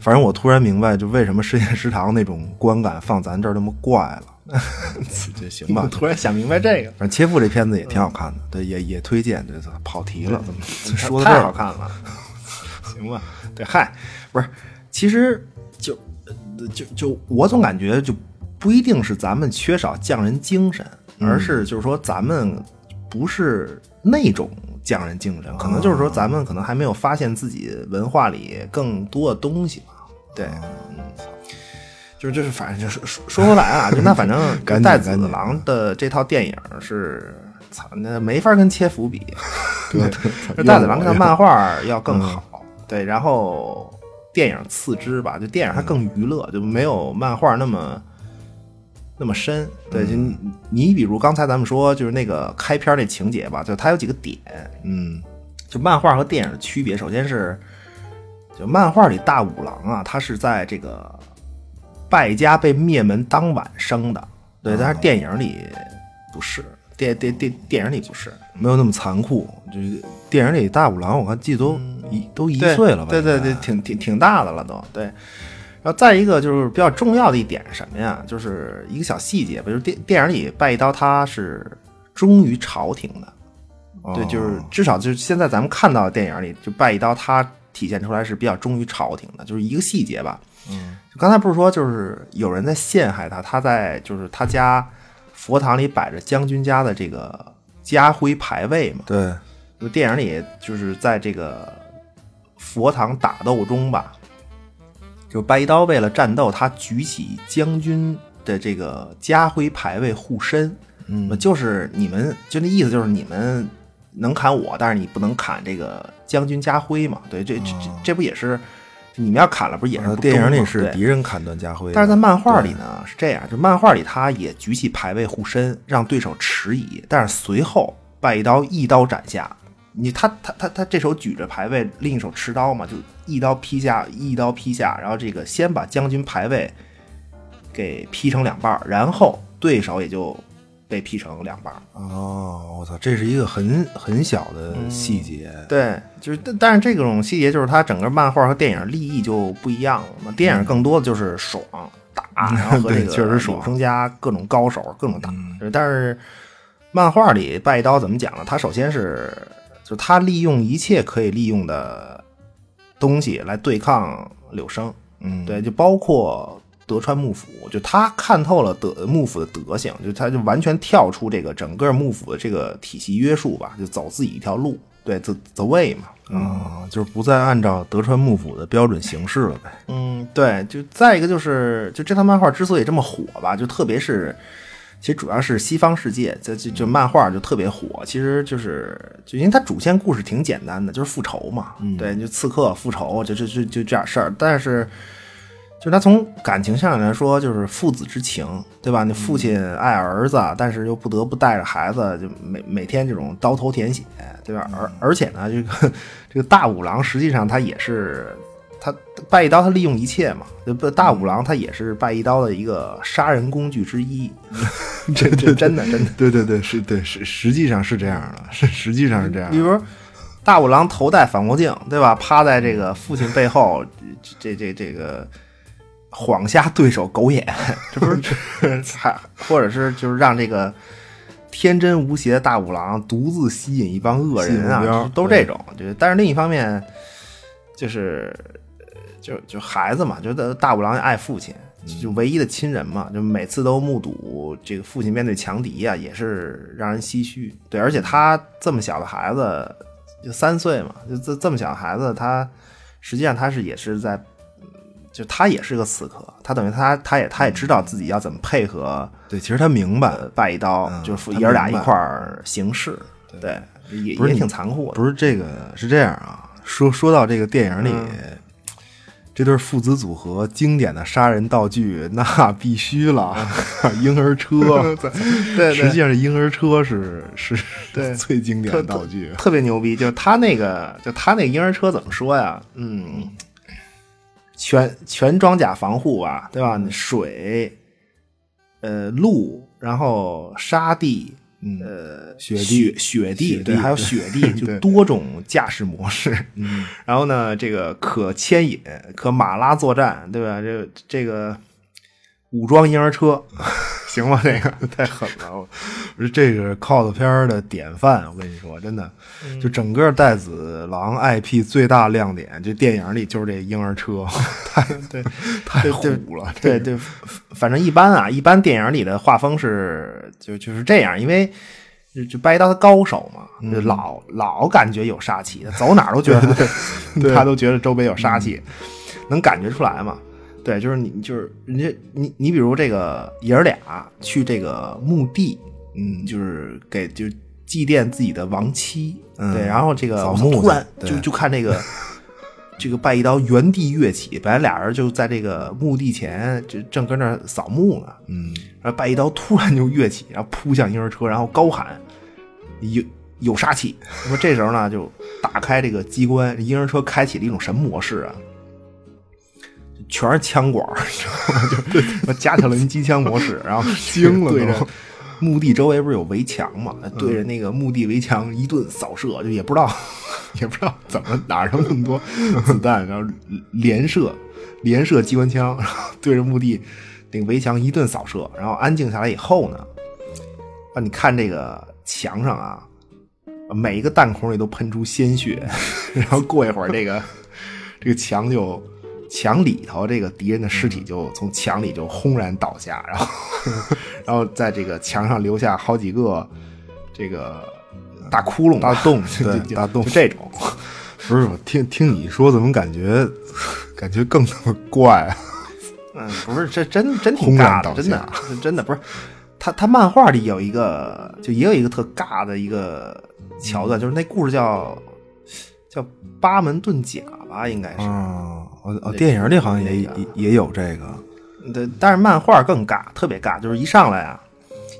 反正我突然明白，就为什么深夜食堂那种观感放咱这儿那么怪了。这行吧？突然想明白这个。反正切腹这片子也挺好看的，对，也也推荐。对，跑题了，怎么 说的太好看了？行吧？对，嗨，不是，其实就就就我总感觉就不一定是咱们缺少匠人精神，而是就是说咱们不是那种。匠人精神，可能就是说，咱们可能还没有发现自己文化里更多的东西吧。对，嗯，就是就是，反正就是说说回来啊，就那反正 《带子郎》的这套电影是，操，那没法跟切符比。对，《带子郎》的漫画要更好。对，然后电影次之吧，就电影它更娱乐，就没有漫画那么。那么深，对，就你比如刚才咱们说，就是那个开篇那情节吧，就它有几个点，嗯，就漫画和电影的区别，首先是，就漫画里大五郎啊，他是在这个败家被灭门当晚生的，对，但是电影里不是，电电电电影里不是，没有那么残酷，就是电影里大五郎，我看记得都一都一岁了吧，对对对，挺挺挺大的了都，对。然后再一个就是比较重要的一点是什么呀？就是一个小细节吧，就是电电影里拜一刀他是忠于朝廷的，对，就是至少就是现在咱们看到的电影里，就拜一刀他体现出来是比较忠于朝廷的，就是一个细节吧。嗯，刚才不是说就是有人在陷害他，他在就是他家佛堂里摆着将军家的这个家徽牌位嘛？对，就电影里就是在这个佛堂打斗中吧。就拜一刀为了战斗，他举起将军的这个家徽牌位护身，嗯，就是你们就那意思，就是你们能砍我，但是你不能砍这个将军家徽嘛？对，这这这这不也是你们要砍了，不是也是电影里是敌人砍断家徽？但是在漫画里呢是这样，就漫画里他也举起牌位护身，让对手迟疑，但是随后拜一刀一刀斩下。你他他他他这手举着牌位，另一手持刀嘛，就一刀劈下，一刀劈下，然后这个先把将军牌位给劈成两半，然后对手也就被劈成两半。哦，我操，这是一个很很小的细节。对，就是，但但是这种细节就是它整个漫画和电影立意就不一样了嘛。电影更多的就是爽打，然后和这个确实爽，生加各种高手各种打。但是漫画里拜刀怎么讲呢？他首先是。就他利用一切可以利用的东西来对抗柳生。嗯，对，就包括德川幕府，就他看透了德幕府的德行，就他就完全跳出这个整个幕府的这个体系约束吧，就走自己一条路。对，the the way 嘛，啊，就是不再按照德川幕府的标准行事了呗。嗯，对，就再一个就是，就这套漫画之所以这么火吧，就特别是，其实主要是西方世界，这就就漫画就特别火。其实就是，就因为它主线故事挺简单的，就是复仇嘛。对，就刺客复仇，就就就就这点事儿。但是。就是他从感情上来说，就是父子之情，对吧？你父亲爱儿子，但是又不得不带着孩子，就每每天这种刀头舔血，对吧？而而且呢，这个这个大五郎实际上他也是他拜一刀，他利用一切嘛。不，大五郎他也是拜一刀的一个杀人工具之一。这这真的真的，对对对，是对实实际上是这样的，是实际上是这样。比如大五郎头戴反光镜，对吧？趴在这个父亲背后，这这这个。晃瞎对手狗眼，这不是 还或者是就是让这个天真无邪的大五郎独自吸引一帮恶人啊，都这种。就但是另一方面，就是就就孩子嘛，觉得大五郎爱父亲，就唯一的亲人嘛，就每次都目睹这个父亲面对强敌啊，也是让人唏嘘。对，而且他这么小的孩子，就三岁嘛，就这这么小的孩子，他实际上他是也是在。就他也是个刺客，他等于他他也他也知道自己要怎么配合。对，其实他明白，拜一刀就是爷儿俩一块儿行事。对，也也挺残酷的。不是这个是这样啊，说说到这个电影里，这对父子组合经典的杀人道具，那必须了，婴儿车。对，实际上这婴儿车是是最经典的道具，特别牛逼。就是他那个，就他那婴儿车怎么说呀？嗯。全全装甲防护吧，对吧？水，呃，路，然后沙地，呃，雪地，雪地，对，还有 雪地，就多种驾驶模式。嗯，然后呢，这个可牵引，可马拉作战，对吧？这这个武装婴儿车。行吗？这个太狠了！我说这是 cos 片的典范，我跟你说，真的，就整个带子狼 IP 最大亮点，这电影里就是这婴儿车，太对，太虎了。对对，反正一般啊，一般电影里的画风是就就是这样，因为就就掰刀的高手嘛，老老感觉有杀气，走哪都觉得 他都觉得周围有杀气，能感觉出来嘛。对，就是你，就是人家你，你比如这个爷儿俩去这个墓地，嗯，就是给就祭奠自己的亡妻，对，然后这个突然就就看这个这个拜一刀原地跃起，本来俩人就在这个墓地前就正跟那扫墓呢，嗯，然后拜一刀突然就跃起，然后扑向婴儿车，然后高喊有有杀气。那么这时候呢，就打开这个机关，婴儿车开启了一种什么模式啊？全是枪管，你知道吗？就加特林机枪模式，然后惊了。对着墓地周围不是有围墙嘛？对着那个墓地围墙一顿扫射，就也不知道 也不知道怎么哪儿那么多子弹，然后连射连射机关枪，然后对着墓地那个围墙一顿扫射，然后安静下来以后呢，啊，你看这个墙上啊，每一个弹孔里都喷出鲜血，然后过一会儿这个这个墙就。墙里头，这个敌人的尸体就从墙里就轰然倒下，然后，然后在这个墙上留下好几个这个大窟窿、大洞，对，大洞，就这种。不是，我听听你说，怎么感觉感觉更怪啊？嗯，不是，这真真挺尬的，真的，真的不是。他他漫画里有一个，就也有一个特尬的一个桥段，就是那故事叫叫八门遁甲吧，应该是。哦哦，电影里好像也也也有这个，对，但是漫画更尬，特别尬，就是一上来啊，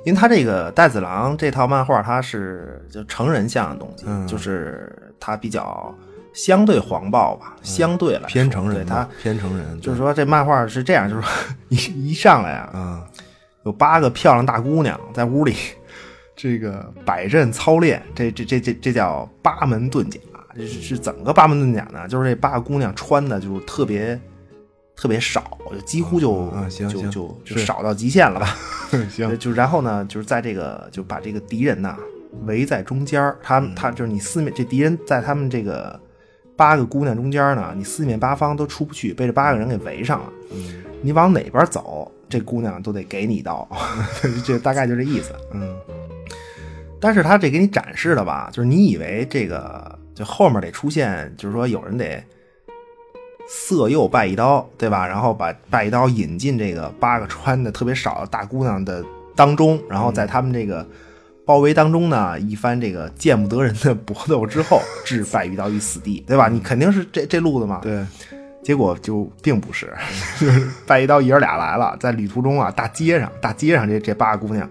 因为他这个带子郎这套漫画，它是就成人向的东西，就是它比较相对黄暴吧，相对来偏成人，它偏成人，就是说这漫画是这样，就是 一一上来啊，嗯，有八个漂亮大姑娘在屋里 这个摆阵操练，这这这这这叫八门遁甲。是是怎么个八门遁甲呢？就是这八个姑娘穿的就特别特别少，就几乎就就就就少到极限了吧？行，就然后呢，就是在这个就把这个敌人呐围在中间他他就是你四面这敌人在他们这个八个姑娘中间呢，你四面八方都出不去，被这八个人给围上了。你往哪边走，这姑娘都得给你一刀，这大概就这意思。嗯，但是他这给你展示的吧，就是你以为这个就后面得出现，就是说有人得色诱拜一刀，对吧？然后把拜一刀引进这个八个穿的特别少的大姑娘的当中，然后在他们这个包围当中呢，一番这个见不得人的搏斗之后，置拜一刀于死地，对吧？你肯定是这这路子嘛。对。结果就并不是，就是拜一刀爷儿俩来了，在旅途中啊，大街上，大街上这这八个姑娘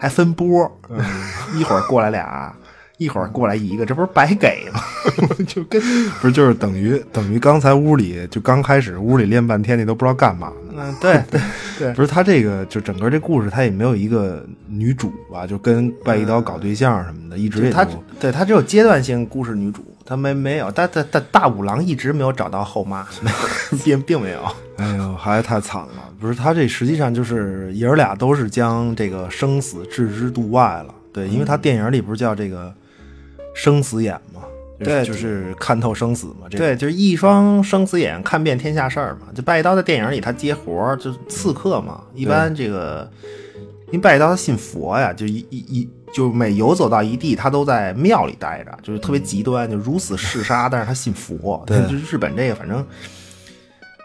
还分波，一会儿过来俩，一会儿过来一个，这不是白给吗？就跟不是就是等于等于刚才屋里就刚开始屋里练半天，你都不知道干嘛。嗯，对对 对，不是他这个就整个这故事他也没有一个女主吧，就跟外一刀搞对象什么的，一直也他对他只有阶段性故事女主。他没没有，但但但大五郎一直没有找到后妈，并并没有。哎呦，还是太惨了！不是他这实际上就是爷儿俩都是将这个生死置之度外了。对，因为他电影里不是叫这个生死眼嘛？对，就是看透生死嘛。这个对，就是一双生死眼，看遍天下事儿嘛。就拜刀在电影里他接活儿，就刺客嘛。一般这个，因为拜刀他信佛呀，就一一一。就每游走到一地，他都在庙里待着，就是特别极端，就如死嗜杀。但是他信佛，对，就日本这个，反正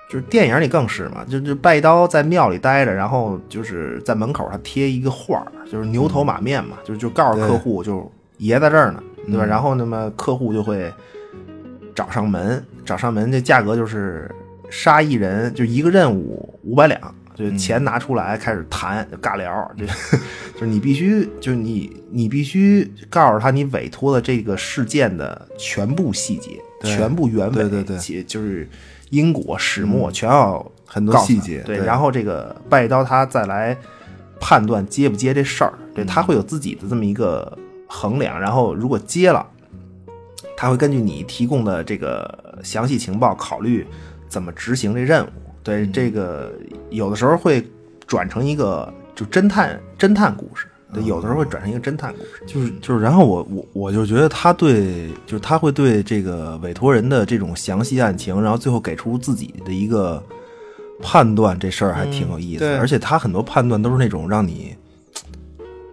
就是电影里更是嘛，就就拜刀在庙里待着，然后就是在门口他贴一个画就是牛头马面嘛，就就告诉客户，就爷在这儿呢，对吧？然后那么客户就会找上门，找上门，这价格就是杀一人就一个任务五百两。就钱拿出来开始谈尬聊，就 就是你必须，就是你你必须告诉他你委托的这个事件的全部细节、全部原委，对对对，就是因果始末全要很多细节。对，然后这个拜刀他再来判断接不接这事儿，对他会有自己的这么一个衡量。然后如果接了，他会根据你提供的这个详细情报考虑怎么执行这任务。对这个有的时候会转成一个就侦探侦探故事，对，有的时候会转成一个侦探故事，就是就是，然后我我我就觉得他对，就是他会对这个委托人的这种详细案情，然后最后给出自己的一个判断，这事儿还挺有意思，而且他很多判断都是那种让你，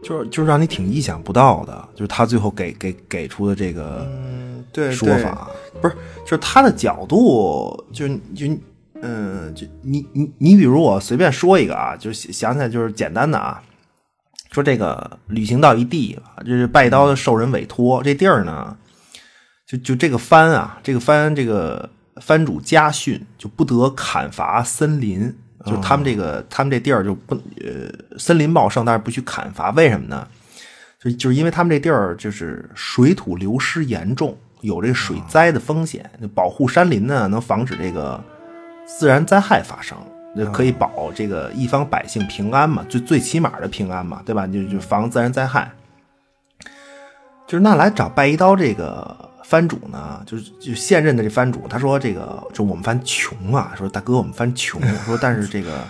就是就是让你挺意想不到的，就是他最后给给给出的这个对说法，不是，就是他的角度，就就。嗯，就你你你，比如我随便说一个啊，就是想起来就是简单的啊，说这个旅行到一地，就是拜刀的受人委托，这地儿呢，就就这个藩啊，这个藩这个藩主家训就不得砍伐森林，就他们这个他们这地儿就不呃森林茂盛，但是不去砍伐，为什么呢？就就是因为他们这地儿就是水土流失严重，有这个水灾的风险，保护山林呢，能防止这个。自然灾害发生，那可以保这个一方百姓平安嘛？最最起码的平安嘛，对吧？就就防自然灾害。就是那来找拜一刀这个藩主呢，就是就现任的这藩主，他说这个就我们藩穷啊，说大哥我们藩穷，说但是这个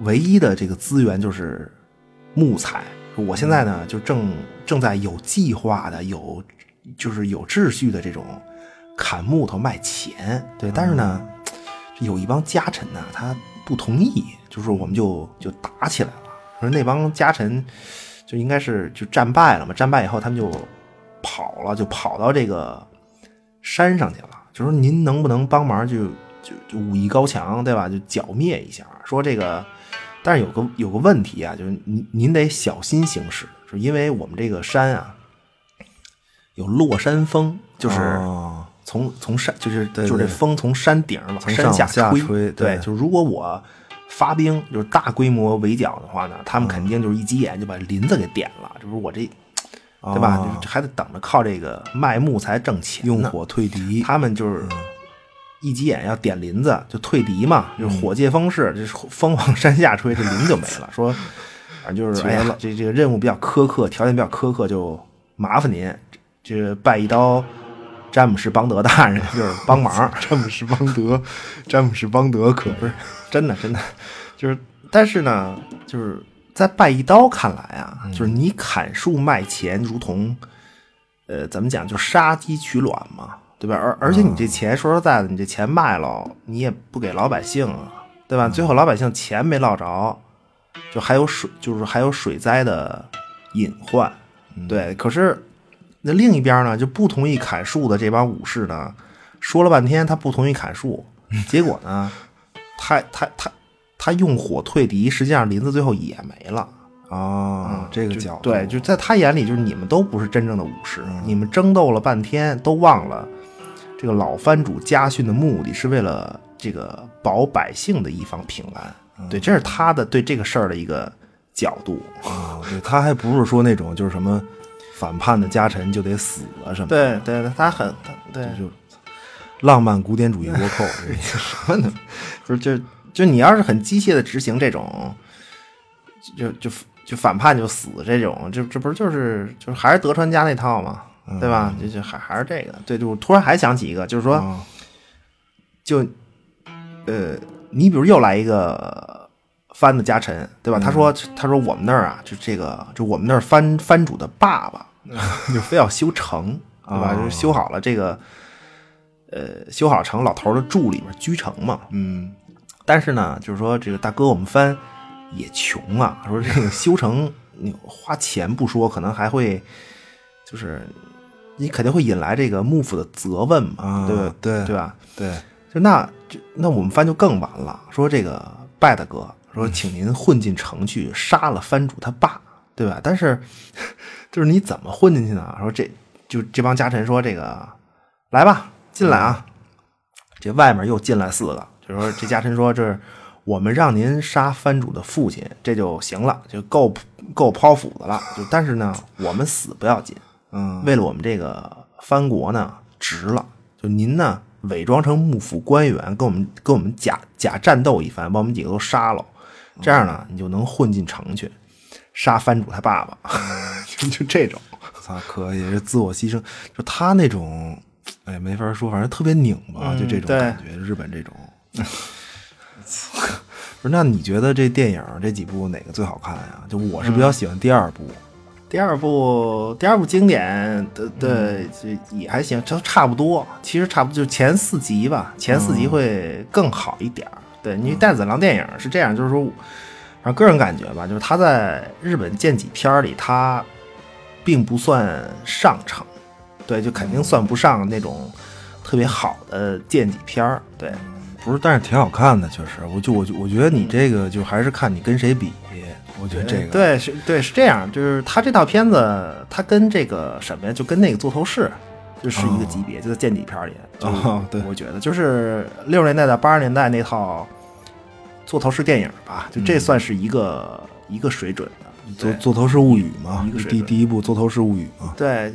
唯一的这个资源就是木材。我现在呢就正正在有计划的有就是有秩序的这种砍木头卖钱，对，但是呢。有一帮家臣呢，他不同意，就是我们就就打起来了。说那帮家臣就应该是就战败了嘛，战败以后他们就跑了，就跑到这个山上去了。就说您能不能帮忙，就就就武艺高强，对吧？就剿灭一下。说这个，但是有个有个问题啊，就是您您得小心行事，是因为我们这个山啊有落山风，就是。从从山就是就是这风从山顶往山下吹，对，就如果我发兵就是大规模围剿的话呢，他们肯定就是一急眼就把林子给点了，这不是我这，对吧？还得等着靠这个卖木材挣钱，用火退敌。他们就是一急眼要点林子就退敌嘛，就是火借风势，这风往山下吹，这林就没了。说反正就是哎呀，这这个任务比较苛刻，条件比较苛刻，就麻烦您这拜一刀。詹姆士邦德大人就是帮忙，詹姆士邦德，詹姆士邦德可不是真的，真的就是，但是呢，就是在拜一刀看来啊，就是你砍树卖钱，如同呃，怎么讲，就杀鸡取卵嘛，对吧？而而且你这钱，说实在的，你这钱卖了，你也不给老百姓啊，对吧？最后老百姓钱没落着，就还有水，就是还有水灾的隐患，对。可是那另一边呢，就不同意砍树的这帮武士呢，说了半天他不同意砍树，结果呢，他他他。他用火退敌，实际上林子最后也没了啊！这个角度对，就在他眼里，就是你们都不是真正的武士，你们争斗了半天，都忘了这个老藩主家训的目的是为了这个保百姓的一方平安。对，这是他的对这个事儿的一个角度啊。对他还不是说那种就是什么反叛的家臣就得死了什么？对对，他很对，就浪漫古典主义倭寇 什么的，不是就。就你要是很机械的执行这种，就就就反叛就死这种，这这不是就是就是还是德川家那套嘛，对吧？就就还还是这个，对，就突然还想起一个，就是说，就呃，你比如又来一个藩的家臣，对吧？他说他说我们那儿啊，就这个就我们那儿藩藩主的爸爸 就非要修城，对吧？就修好了这个，呃，修好城，老头的住里面居城嘛，嗯。但是呢，就是说这个大哥，我们藩也穷啊。说这个修成，你花钱不说，可能还会，就是你肯定会引来这个幕府的责问嘛，对对对吧？对，就那就那我们藩就更完了。说这个拜大哥，说请您混进城去，杀了藩主他爸，对吧？但是就是你怎么混进去呢？说这就这帮家臣说这个来吧，进来啊！这外面又进来四个。就说这家臣说：“这是我们让您杀藩主的父亲，这就行了，就够够抛斧子了。就但是呢，我们死不要紧，嗯，为了我们这个藩国呢，值了。就您呢，伪装成幕府官员，跟我们跟我们假假战斗一番，把我们几个都杀了，这样呢，你就能混进城去，杀藩主他爸爸。就就这种，操，可以，是自我牺牲。就他那种，哎，没法说，反正特别拧巴，就这种感觉，日本这种。” 不是，那你觉得这电影这几部哪个最好看呀？就我是比较喜欢第二部，第二部第二部经典的对也还行，就差不多。其实差不多就前四集吧，前四集会更好一点对，因为带子郎电影是这样，就是说，反正个人感觉吧，就是他在日本剑戟片里，他并不算上乘，对，就肯定算不上那种特别好的剑戟片对。不是，但是挺好看的，确实。我就我就我觉得你这个就还是看你跟谁比。我觉得这个对是，对是这样，就是他这套片子，他跟这个什么呀，就跟那个座头市就是一个级别，就在见底片里。啊，对，我觉得就是六十年代到八十年代那套座头市电影吧，就这算是一个一个水准的。座座头市物语嘛，第第一部座头市物语嘛。对，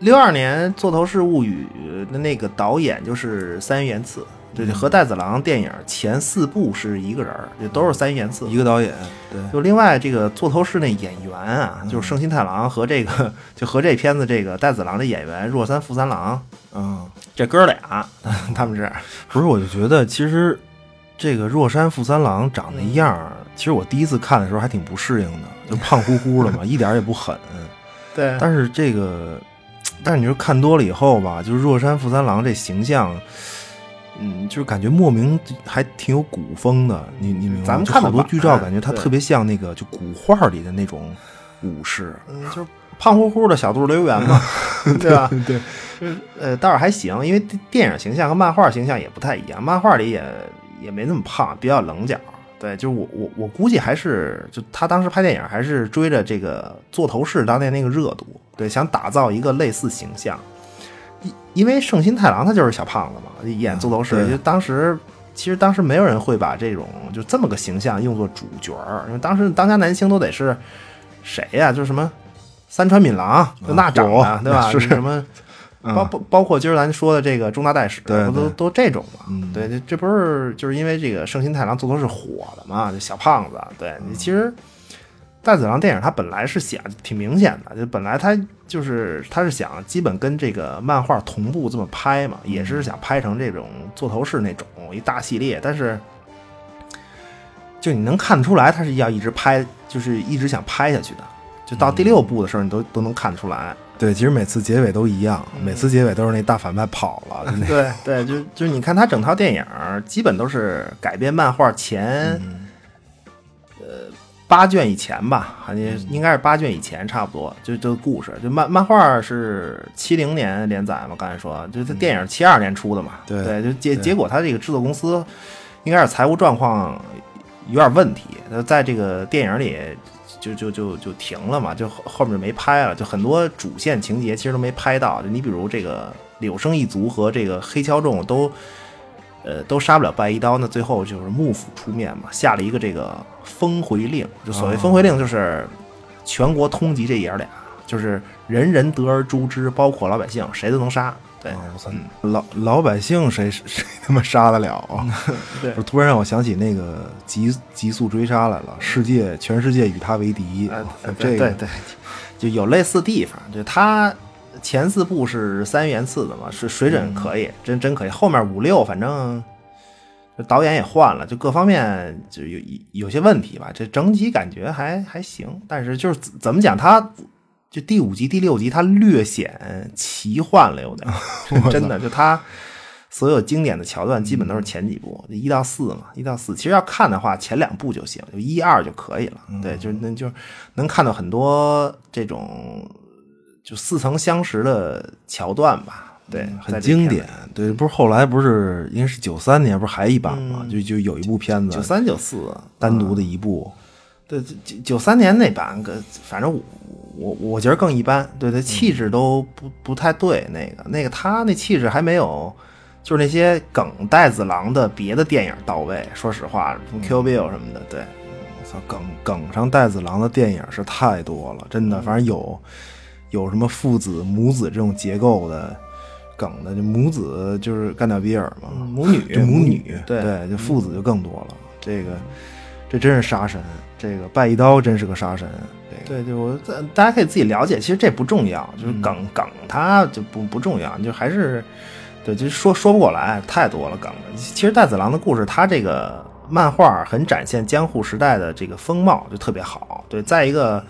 六二年座头市物语的那个导演就是三原次。对对，和带子郎电影前四部是一个人儿，就都是三一元次，一个导演。对，就另外这个座头市那演员啊，就是圣心太郎和这个，就和这片子这个带子郎的演员若山富三郎，嗯，这哥俩 他们是，不是？我就觉得其实这个若山富三郎长那样，其实我第一次看的时候还挺不适应的，就胖乎乎的嘛，一点也不狠。对，但是这个，但是你说看多了以后吧，就是若山富三郎这形象。嗯，就是感觉莫名还挺有古风的，你你明白？咱们看好多剧照，感觉他特别像那个就古画里的那种武士，嗯，就是胖乎乎的小肚溜圆嘛，对吧？对，呃，倒是还行，因为电影形象和漫画形象也不太一样，漫画里也也没那么胖，比较棱角。对，就是我我我估计还是就他当时拍电影还是追着这个座头市当年那个热度，对，想打造一个类似形象。因为圣心太郎他就是小胖子嘛，演座头市，就当时其实当时没有人会把这种就这么个形象用作主角儿，因为当时当家男星都得是谁呀？就是什么三川敏郎，就那长的，对吧？是什么？包包包括今儿咱说的这个中大代史，不都都这种嘛？对，这这不是就是因为这个圣心太郎座头市火了嘛？这小胖子，对你其实。戴子郎电影，它本来是想挺明显的，就本来它就是它是想基本跟这个漫画同步这么拍嘛，也是想拍成这种座头市那种一大系列。但是就你能看得出来，他是要一直拍，就是一直想拍下去的。就到第六部的时候，你都都能看得出来。对，其实每次结尾都一样，每次结尾都是那大反派跑了。对对，就就是你看他整套电影，基本都是改编漫画前，呃，八卷以前吧，好像应该是八卷以前，差不多。就就故事，就漫漫画是七零年连载嘛，刚才说，就是电影七二年出的嘛。对，就结结果他这个制作公司应该是财务状况有点问题，在这个电影里。就就就就停了嘛，就后后面没拍了，就很多主线情节其实都没拍到。就你比如这个柳生一族和这个黑樵众都，呃，都杀不了拜一刀，那最后就是幕府出面嘛，下了一个这个封回令。就所谓封回令，就是全国通缉这爷俩，就是人人得而诛之，包括老百姓，谁都能杀。对，老老百姓谁谁他妈杀得了 啊？对，突然让我想起那个极极速追杀来了，世界全世界与他为敌。这个对对，就有类似地方。就他前四部是三元次的嘛，是水准可以，真真可以。后面五六反正导演也换了，就各方面就有有些问题吧。这整体感觉还还行，但是就是怎么讲他。就第五集、第六集，它略显奇幻了，有点真的。就它所有经典的桥段，基本都是前几部，一到四嘛，一到四。其实要看的话，前两部就行，就一二就可以了。对，就是那就能看到很多这种就似曾相识的桥段吧。对，很经典。对，不是后来不是应该是九三年，不是还一版吗？就就有一部片子，九三九四单独的一部。对，九九三年那版，反正我。我我觉得更一般，对他气质都不不太对，那个那个他那气质还没有，就是那些梗带子郎的别的电影到位。说实话，什么 Q Bill 什么的，对，我操，梗梗上带子郎的电影是太多了，真的，反正有有什么父子母子这种结构的梗的，就母子就是干掉比尔嘛，母女 母女，对对，就父子就更多了。这个这真是杀神，这个拜一刀真是个杀神。对对，我大家可以自己了解，其实这不重要，就是梗梗它就不不重要，就还是对，就说说不过来，太多了梗了。其实带子郎的故事，它这个漫画很展现江户时代的这个风貌，就特别好。对，再一个，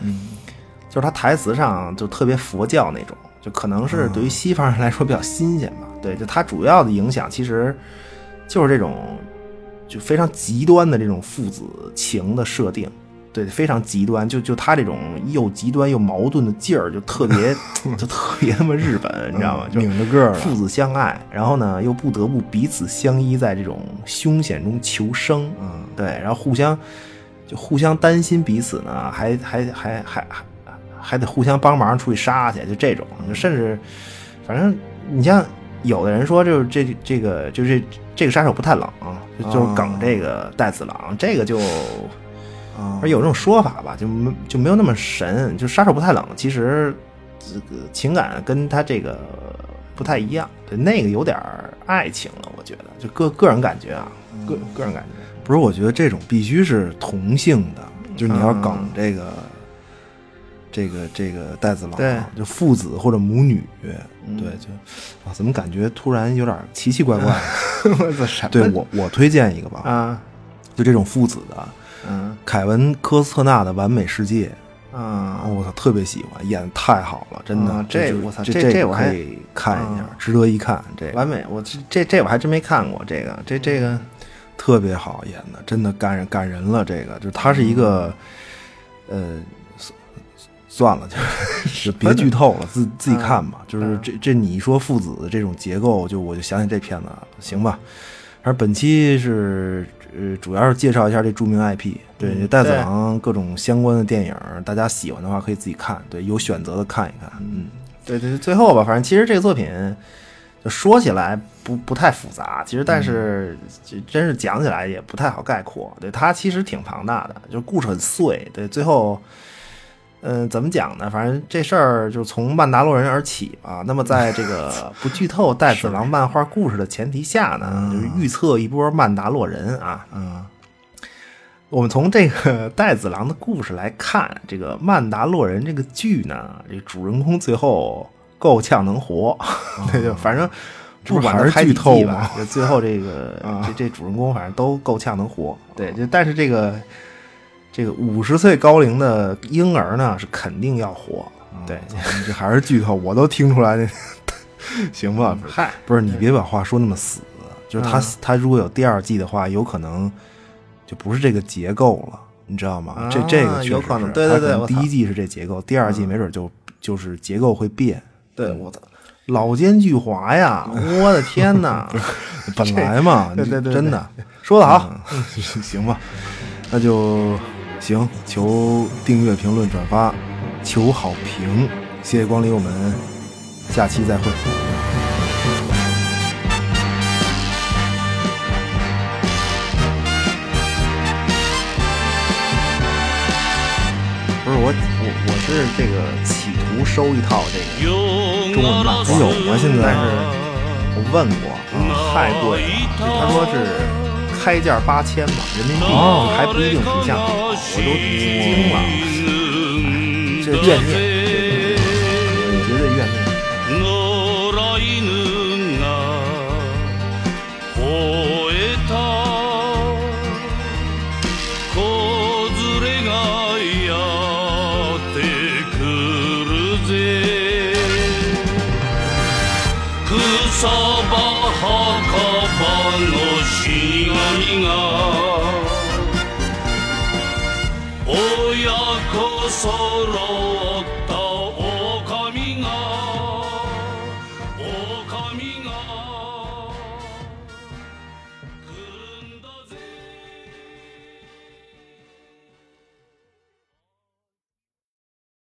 就是他台词上就特别佛教那种，就可能是对于西方人来说比较新鲜吧。对，就他主要的影响其实就是这种就非常极端的这种父子情的设定。对，非常极端，就就他这种又极端又矛盾的劲儿，就特别 就特别他妈日本，你知道吗？就拧着个儿，父子相爱，然后呢又不得不彼此相依，在这种凶险中求生。嗯，对，然后互相就互相担心彼此呢，还还还还还还得互相帮忙出去杀去，就这种，就甚至反正你像有的人说，就是这这个就是这个杀手不太冷，就是梗这个带子狼，这个就。而有这种说法吧，就没就没有那么神。就杀手不太冷，其实这个情感跟他这个不太一样。对，那个有点爱情了，我觉得，就个个人感觉啊，个个人感觉。不是，我觉得这种必须是同性的，就是你要梗这个这个这个带子狼，就父子或者母女，对，就啊，怎么感觉突然有点奇奇怪怪的？对我，我推荐一个吧，啊，就这种父子的。嗯，凯文科斯特纳的《完美世界》啊，我操，特别喜欢，演的太好了，真的。这我操，这这我还看一下，值得一看。这完美，我这这这我还真没看过。这个这这个特别好演的，真的感人感人了。这个就他是一个，呃，算了，就 是别剧透了，自自己看吧。就是这这你说父子的这种结构，就我就想起这片子了，行吧？反正本期是。呃，主要是介绍一下这著名 IP，对戴子狼各种相关的电影，大家喜欢的话可以自己看，对，有选择的看一看。嗯，对对，最后吧，反正其实这个作品就说起来不不太复杂，其实但是真是讲起来也不太好概括。对，它其实挺庞大的，就是故事很碎。对，最后。嗯，怎么讲呢？反正这事儿就从曼达洛人而起啊。那么，在这个 不剧透带子郎漫画故事的前提下呢，就是预测一波曼达洛人啊。嗯，我们从这个带子郎的故事来看，这个曼达洛人这个剧呢，这主人公最后够呛能活。对，就反正不管是拍剧透吧，就最后这个 这这主人公反正都够呛能活。对，就但是这个这个五十岁高龄的婴儿呢，是肯定要活。对，这还是剧透，我都听出来。行吧，嗨，不是你别把话说那么死。就是他他如果有第二季的话，有可能就不是这个结构了，你知道吗？这这个有可能，对对对，第一季是这结构，第二季没准就就是结构会变。对，我操，老奸巨猾呀！我的天哪，本来嘛，对对对，真的说的好，行吧，那就行，求订阅、评论、转发，求好评，谢谢光临，我们下期再会。不是我我我是这个企图收一套这个中文漫画，有吗？现在，但是我问过，太贵了。他说是开价八千吧，人民币还不一定图像好，我都惊了。这怨念，